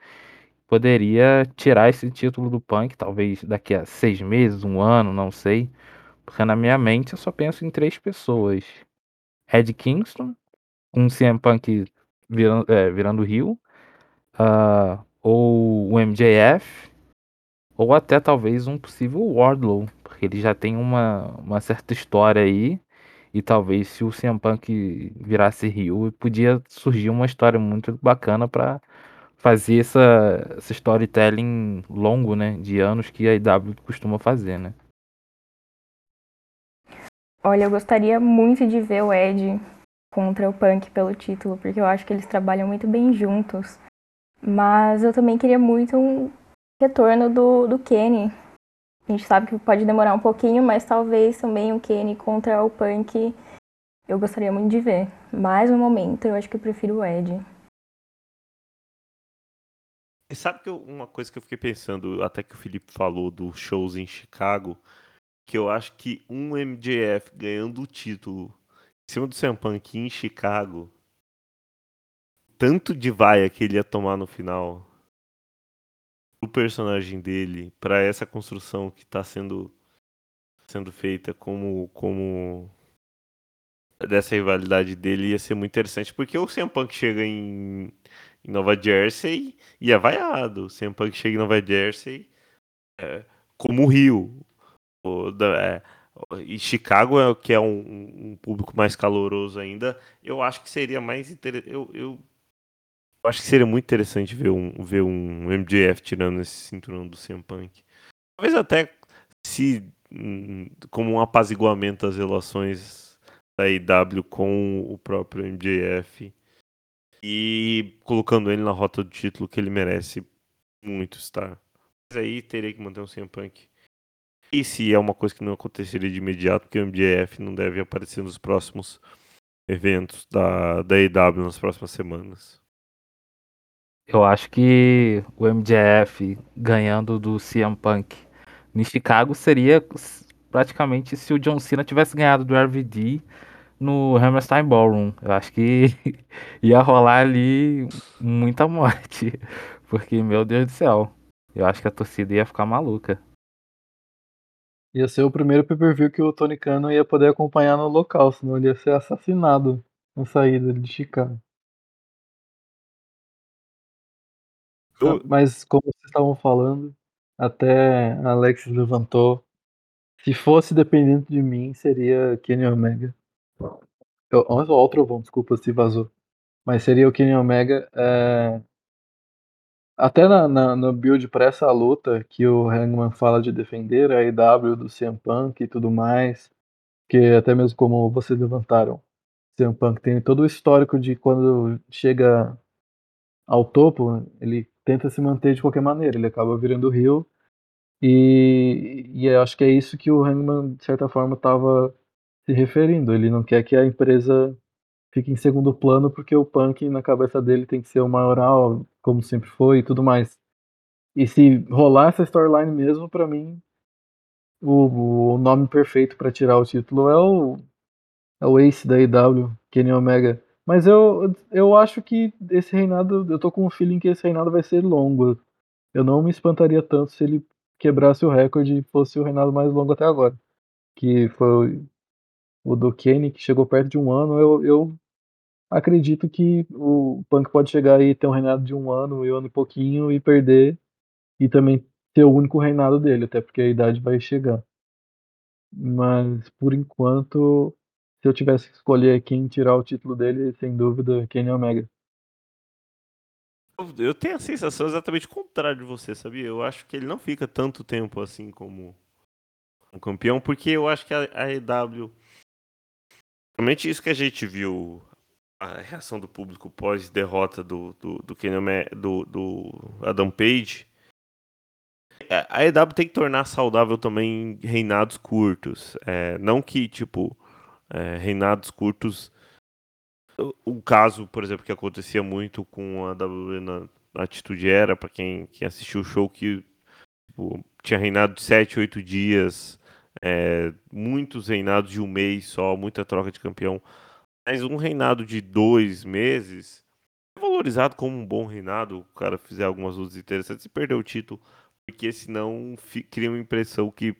poderia tirar esse título do Punk, talvez daqui a seis meses, um ano, não sei. Porque na minha mente eu só penso em três pessoas: Ed Kingston, um CM Punk virando, é, virando Rio, ah, ou o MJF, ou até talvez um possível Wardlow, porque ele já tem uma, uma certa história aí. E talvez se o CM Punk virasse Rio, podia surgir uma história muito bacana para fazer essa, essa storytelling longo, né? De anos que a IW costuma fazer, né? Olha, eu gostaria muito de ver o Ed contra o Punk pelo título, porque eu acho que eles trabalham muito bem juntos. Mas eu também queria muito um retorno do, do Kenny. A gente sabe que pode demorar um pouquinho, mas talvez também o Kenny contra o Punk eu gostaria muito de ver. Mas no momento eu acho que eu prefiro o Ed. E sabe que eu- uma coisa que eu fiquei pensando, até que o Felipe falou dos shows em Chicago, que eu acho que um MJF ganhando o título em cima do CM Punk em Chicago, tanto de vaia que ele ia tomar no final o personagem dele para essa construção que está sendo sendo feita como como dessa rivalidade dele ia ser muito interessante porque o CM Punk chega em, em Nova Jersey e é vaiado. O CM Punk chega em Nova Jersey é, como o Rio. O é, e Chicago, é, que é um, um público mais caloroso ainda, eu acho que seria mais interessante. Eu, eu, eu acho que seria muito interessante ver um, ver um MJF tirando esse cinturão do CM Punk. Talvez até se hum, como um apaziguamento das relações da IW com o próprio MJF e colocando ele na rota do título que ele merece muito estar. Mas aí teria que manter um CM Punk. E se é uma coisa que não aconteceria de imediato, porque o MJF não deve aparecer nos próximos eventos da, da IW nas próximas semanas. Eu acho que o MJF ganhando do CM Punk em Chicago seria praticamente se o John Cena tivesse ganhado do RVD no Hammerstein Ballroom. Eu acho que ia rolar ali muita morte. Porque, meu Deus do céu, eu acho que a torcida ia ficar maluca. Ia ser o primeiro pay-per-view que o Tony Khan não ia poder acompanhar no local, senão ele ia ser assassinado na saída de Chicago. Eu- Mas como vocês estavam falando, até a Alexis levantou Se fosse dependente de mim, seria Kenny Omega. Eu, trovão, desculpa se vazou. Mas seria o Kenny Omega. é, Até na, na- no build pra essa luta que o Hangman fala de defender a EW do CM Punk e tudo mais, que até mesmo como vocês levantaram, CM Punk tem todo o histórico de quando chega ao topo, ele tenta se manter de qualquer maneira, ele acaba virando heel e, e eu acho que é isso que o Hangman, de certa forma, estava se referindo. Ele não quer que a empresa fique em segundo plano porque o Punk, na cabeça dele, tem que ser o maioral, como sempre foi e tudo mais. E se rolar essa storyline mesmo, pra mim, o, o nome perfeito pra tirar o título é o, é o Ace da EW, Kenny Omega. Mas eu, eu acho que esse reinado, eu tô com um feeling que esse reinado vai ser longo. Eu não me espantaria tanto se ele quebrasse o recorde e fosse o reinado mais longo até agora. Que foi o do Kenny, que chegou perto de um ano. Eu, eu acredito que o Punk pode chegar e ter um reinado de um ano, um ano e pouquinho, e perder, e também ter o único reinado dele, até porque a idade vai chegar. Mas, por enquanto, se eu tivesse que escolher quem tirar o título dele, sem dúvida, Kenny Omega. Eu tenho a sensação exatamente contrária de você, sabia? Eu acho que ele não fica tanto tempo assim como um campeão, porque eu acho que a, a EW. Realmente isso que a gente viu, a reação do público pós-derrota do, do, do, do, do Adam Page. A a EW tem que tornar saudável também reinados curtos. É, não que, tipo, é, reinados curtos. o- caso, por exemplo, que acontecia muito com a WWE na, na Atitude Era, pra quem, quem assistiu o show, que tipo, tinha reinado de 7, 8 dias, é, muitos reinados de um mês só, muita troca de campeão. Mas um reinado de dois meses é valorizado como um bom reinado, o cara fizer algumas lutas interessantes e perder o título, porque senão cria uma impressão que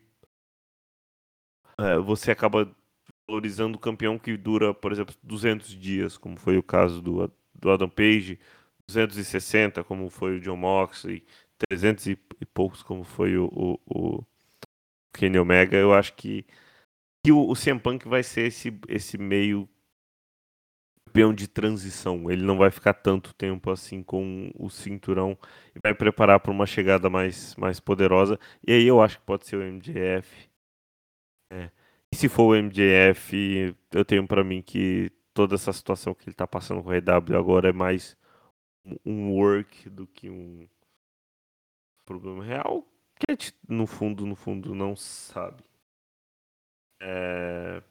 é, você acaba valorizando o campeão que dura, por exemplo, 200 dias, como foi o caso do, do Adam Page, 260, como foi o John Moxley, 300 e, e poucos, como foi o, o, o Kenny Omega. Eu acho que, que o, o CM Punk vai ser esse, esse meio campeão de transição. Ele não vai ficar tanto tempo assim com o cinturão e vai preparar para uma chegada mais, mais poderosa. E aí eu acho que pode ser o MJF. É. E se for o MJF, eu tenho para mim que toda essa situação que ele tá passando com a EW agora é mais um work do que um problema real, a gente, no fundo, no fundo, não sabe. É,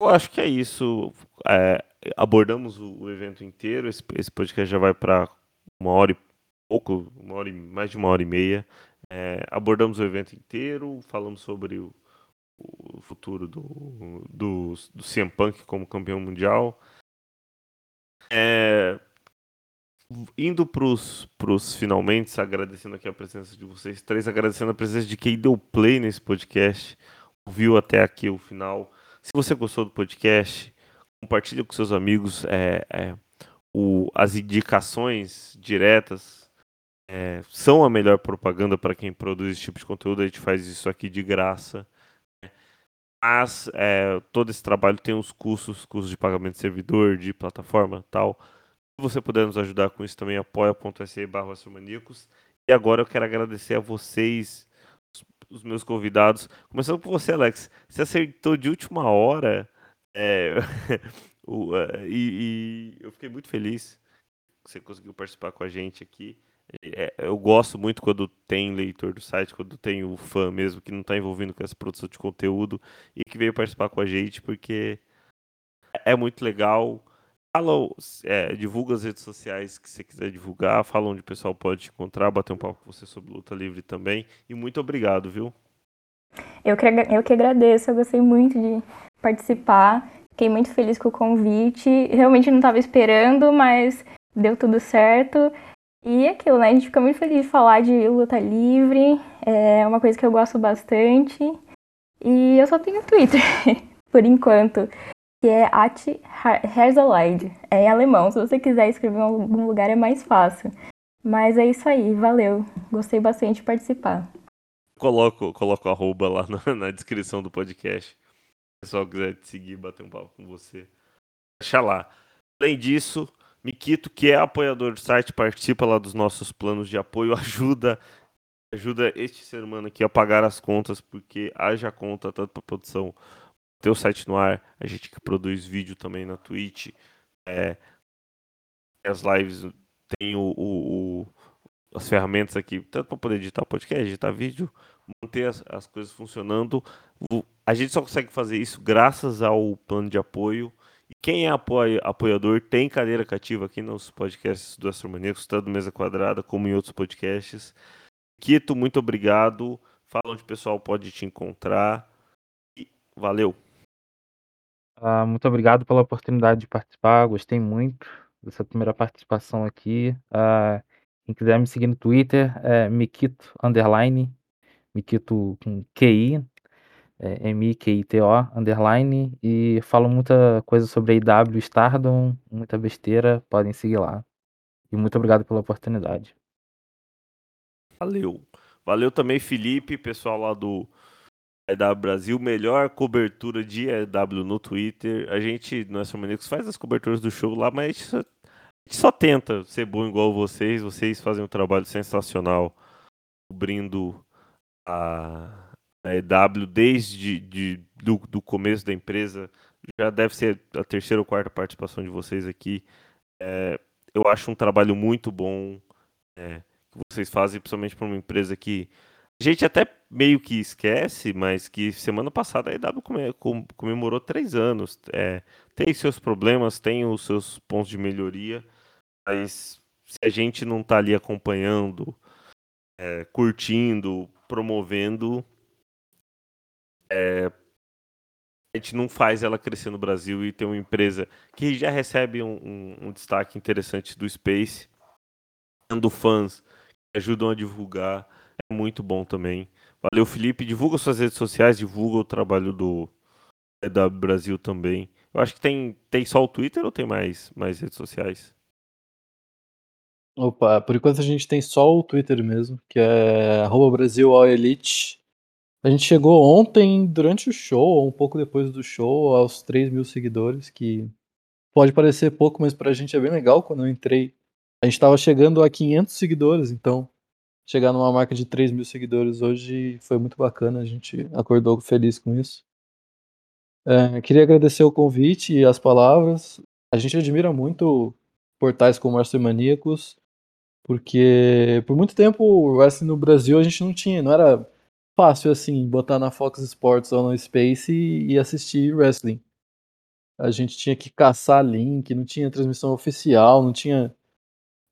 Eu acho que é isso. É, abordamos o, o evento inteiro. Esse, esse podcast já vai para uma hora e pouco, uma hora e, mais de uma hora e meia. É, abordamos o evento inteiro, falamos sobre o, o futuro do, do, do CM Punk como campeão mundial. É, indo pros, pros finalmente, agradecendo aqui a presença de vocês três, agradecendo a presença de quem deu play nesse podcast, ouviu até aqui o final. Se você gostou do podcast, compartilhe com seus amigos é, é, o, as indicações diretas é, são a melhor propaganda para quem produz esse tipo de conteúdo. A gente faz isso aqui de graça. Mas é, todo esse trabalho tem os custos, custos de pagamento de servidor, de plataforma tal. Você puder nos ajudar com isso também, apoia.se barra. E agora eu quero agradecer a vocês, os- meus convidados. Começando por você, Alex. Você acertou de última hora. é, é, e, e eu fiquei muito feliz que você conseguiu participar com a gente aqui. É, eu gosto muito quando tem leitor do site, quando tem o fã mesmo que não está envolvido com essa produção de conteúdo e que veio participar com a gente, porque é muito legal. Fala, é, divulga as redes sociais que você quiser divulgar, fala onde o pessoal pode te encontrar, bater um papo com você sobre luta livre também. E muito obrigado, viu? Eu que, eu que agradeço, eu gostei muito de participar. Fiquei muito feliz com o convite. Realmente não estava esperando, mas deu tudo certo. E é aquilo, né? A gente fica muito feliz de falar de luta livre. É uma coisa que eu gosto bastante. E eu só tenho Twitter, por enquanto, que é at Herzeleid. É em alemão. Se você quiser escrever em algum lugar é mais fácil. Mas é isso aí, valeu. Gostei bastante de participar. Coloco, coloco arroba lá na, na descrição do podcast. Se o pessoal quiser te seguir, bater um papo com você. Deixa lá. Além disso, Miquito, que é apoiador do site, participa lá dos nossos planos de apoio, ajuda ajuda este ser humano aqui a pagar as contas, porque haja conta tanto para produção ter o site no ar, a gente que produz vídeo também na Twitch, é, as lives tem o, o- o- as ferramentas aqui, tanto para poder editar podcast, editar vídeo, manter as, as coisas funcionando. A gente só consegue fazer isso graças ao plano de apoio. E quem é apoia- apoiador tem cadeira cativa aqui nos podcasts do Astromaníacos, tanto Mesa Quadrada como em outros podcasts. Quito, muito obrigado. Fala onde o pessoal pode te encontrar. E valeu. Ah, muito obrigado pela oportunidade de participar, gostei muito dessa primeira participação aqui. Ah, quem quiser me seguir no Twitter é Mikito underline, Mikito com QI, é M-I-Q-I-T-O underline, e falo muita coisa sobre AW Stardom, muita besteira, podem seguir lá. E muito obrigado pela oportunidade. Valeu. Valeu também, Felipe, pessoal lá do EW Brasil. Melhor cobertura de EW no Twitter. A gente, no Astromaníacos, faz as coberturas do show lá, mas a gente, só, a gente só tenta ser bom igual vocês. Vocês fazem um trabalho sensacional cobrindo a, a EW desde de, do, do começo da empresa. Já deve ser a terceira ou quarta participação de vocês aqui. É, eu acho um trabalho muito bom. é, que vocês fazem, principalmente para uma empresa que a gente até meio que esquece, mas que semana passada a EW come- com- comemorou três anos. É, tem seus problemas, tem os seus pontos de melhoria, mas se a gente não está ali acompanhando, é, curtindo, promovendo, é, a gente não faz ela crescer no Brasil e ter uma empresa que já recebe um, um- um destaque interessante do Space, tendo fãs que ajudam a divulgar, é muito bom também. Valeu, Felipe. Divulga suas redes sociais, divulga o trabalho do EW Brasil também. Eu acho que tem, tem só o Twitter ou tem mais, mais redes sociais? Opa, por enquanto a gente tem só o Twitter mesmo, que é arroba Brasil All Elite. A gente chegou ontem, durante o show, ou um pouco depois do show, aos 3 mil seguidores, que pode parecer pouco, mas pra gente é bem legal. Quando eu entrei, a gente tava chegando a 500 seguidores, então chegar numa marca de 3 mil seguidores hoje foi muito bacana, a gente acordou feliz com isso. É, queria agradecer o convite e as palavras. A gente admira muito portais como Wrestling Maníacos, porque por muito tempo o wrestling no Brasil a gente não tinha, não era fácil assim botar na Fox Sports ou no Space e, e assistir wrestling. A gente tinha que caçar link, não tinha transmissão oficial, não tinha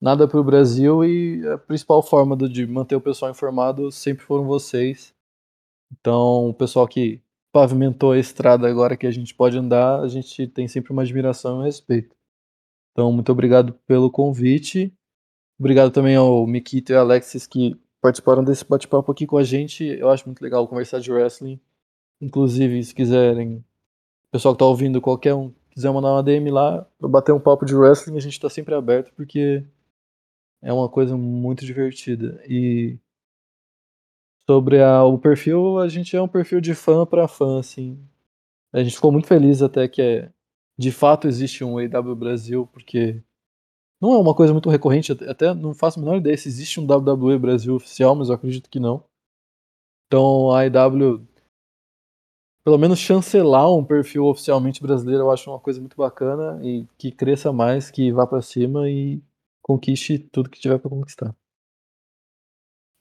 nada pro Brasil e a principal forma de manter o pessoal informado sempre foram vocês. Então, o pessoal que pavimentou a estrada agora que a gente pode andar, a gente tem sempre uma admiração e um respeito. Então, muito obrigado pelo convite. Obrigado também ao Mikito e Alexis que participaram desse bate-papo aqui com a gente. Eu acho muito legal conversar de wrestling. Inclusive, se quiserem, o pessoal que tá ouvindo, qualquer um, quiser mandar uma DM lá pra bater um papo de wrestling, a gente tá sempre aberto porque é uma coisa muito divertida. E sobre a- o perfil, a gente é um perfil de fã pra fã, assim. A gente ficou muito feliz até que é, de fato existe um AW Brasil, porque não é uma coisa muito recorrente, até- não faço a menor ideia se existe um WWE Brasil oficial, mas eu acredito que não. Então a AEW, pelo menos chancelar um perfil oficialmente brasileiro, eu acho uma coisa muito bacana e que cresça mais, que vá pra cima e conquiste tudo que tiver pra conquistar.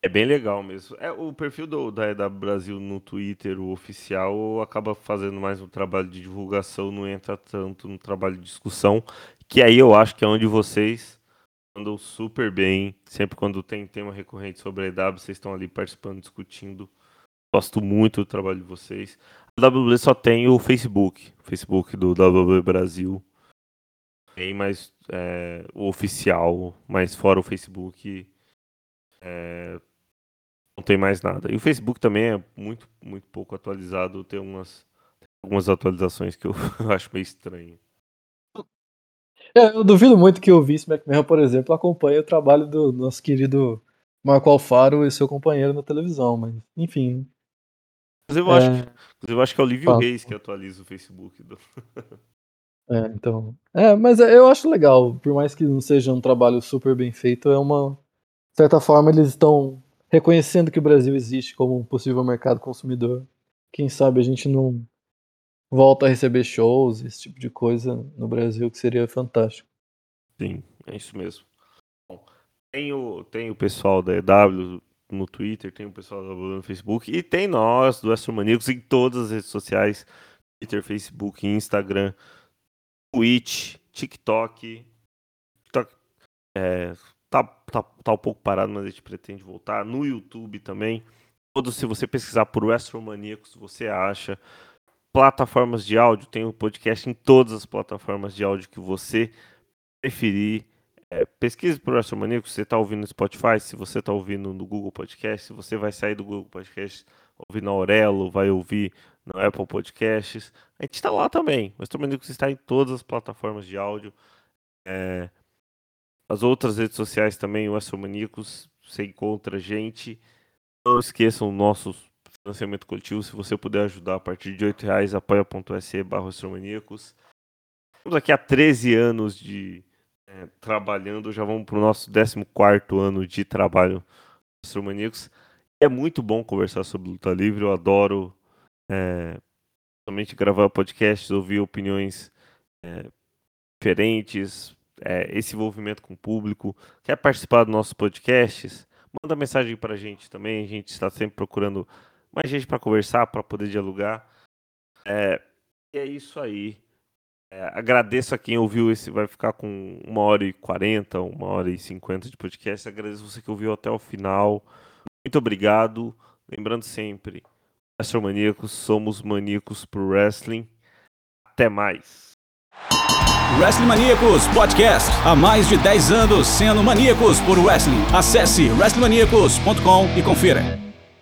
É bem legal mesmo. É, o perfil do, da EW Brasil no Twitter, o oficial, acaba fazendo mais um trabalho de divulgação, não entra tanto no trabalho de discussão, que aí eu acho que é onde vocês andam super bem. Sempre quando tem tema recorrente sobre a EW, vocês estão ali participando, discutindo. Gosto muito do trabalho de vocês. A WWE só tem o Facebook, o Facebook do WWE Brasil. Tem mais é, o oficial, mas fora o Facebook, é, não tem mais nada. E o Facebook também é muito, muito pouco atualizado. Tem umas, algumas atualizações que eu acho meio estranho. É, eu duvido muito que o Vince McMahon, por exemplo, acompanhe o trabalho do nosso querido Marco Alfaro e seu companheiro na televisão, mas enfim. Inclusive, eu acho, É. que, inclusive, eu acho que é o Lívio. Reis que atualiza o Facebook. do- É, então. É, mas é- eu acho legal, por mais que não seja um trabalho super bem feito, é uma. De certa forma, eles estão reconhecendo que o Brasil existe como um possível mercado consumidor. Quem sabe a gente não volta a receber shows, esse tipo de coisa no Brasil, que seria fantástico. Sim, é isso mesmo. Bom, tem, o, tem o pessoal da EW no Twitter, tem o pessoal da EW no Facebook e tem nós do Astromaníacos em todas as redes sociais: Twitter, Facebook, Instagram, Twitch, TikTok. TikTok é, tá, tá, tá um pouco parado, mas a gente pretende voltar. No YouTube também. Todos, se você pesquisar por Astromaníacos, você acha. Plataformas de áudio, tem o podcast em todas as plataformas de áudio que você preferir. É, pesquise por Astromaníacos, você está ouvindo no Spotify, se você está ouvindo no Google Podcast, se você vai sair do Google Podcast, ouvir na Aurelo, vai ouvir no Apple Podcasts, a gente está lá também. O Astromaníacos está em todas as plataformas de áudio. É, as outras redes sociais também, o Astromaníacos, você encontra a gente. Não esqueçam o nosso financiamento coletivo, se você puder ajudar a partir de 8 reais, apoia.se barra. Estamos aqui há 13 anos de é, trabalhando, já vamos para o nosso 14 ano de trabalho Astromaníacos. É muito bom conversar sobre luta livre, eu adoro é, somente gravar podcasts, ouvir opiniões é, diferentes, é, esse envolvimento com o público. Quer participar dos nossos podcasts? Manda mensagem para a gente também, a gente está sempre procurando mais gente para conversar, para poder dialogar. É, e é isso aí. É, agradeço a quem ouviu esse, vai ficar com uma hora e quarenta, uma hora e cinquenta de podcast. Agradeço você que ouviu até o final. Muito obrigado. Lembrando sempre, Astromaníacos, somos maníacos pro wrestling. Até mais. Wrestling Maníacos Podcast. Há mais de 10 anos sendo maníacos por wrestling. Acesse wrestlingmaníacos.com e confira.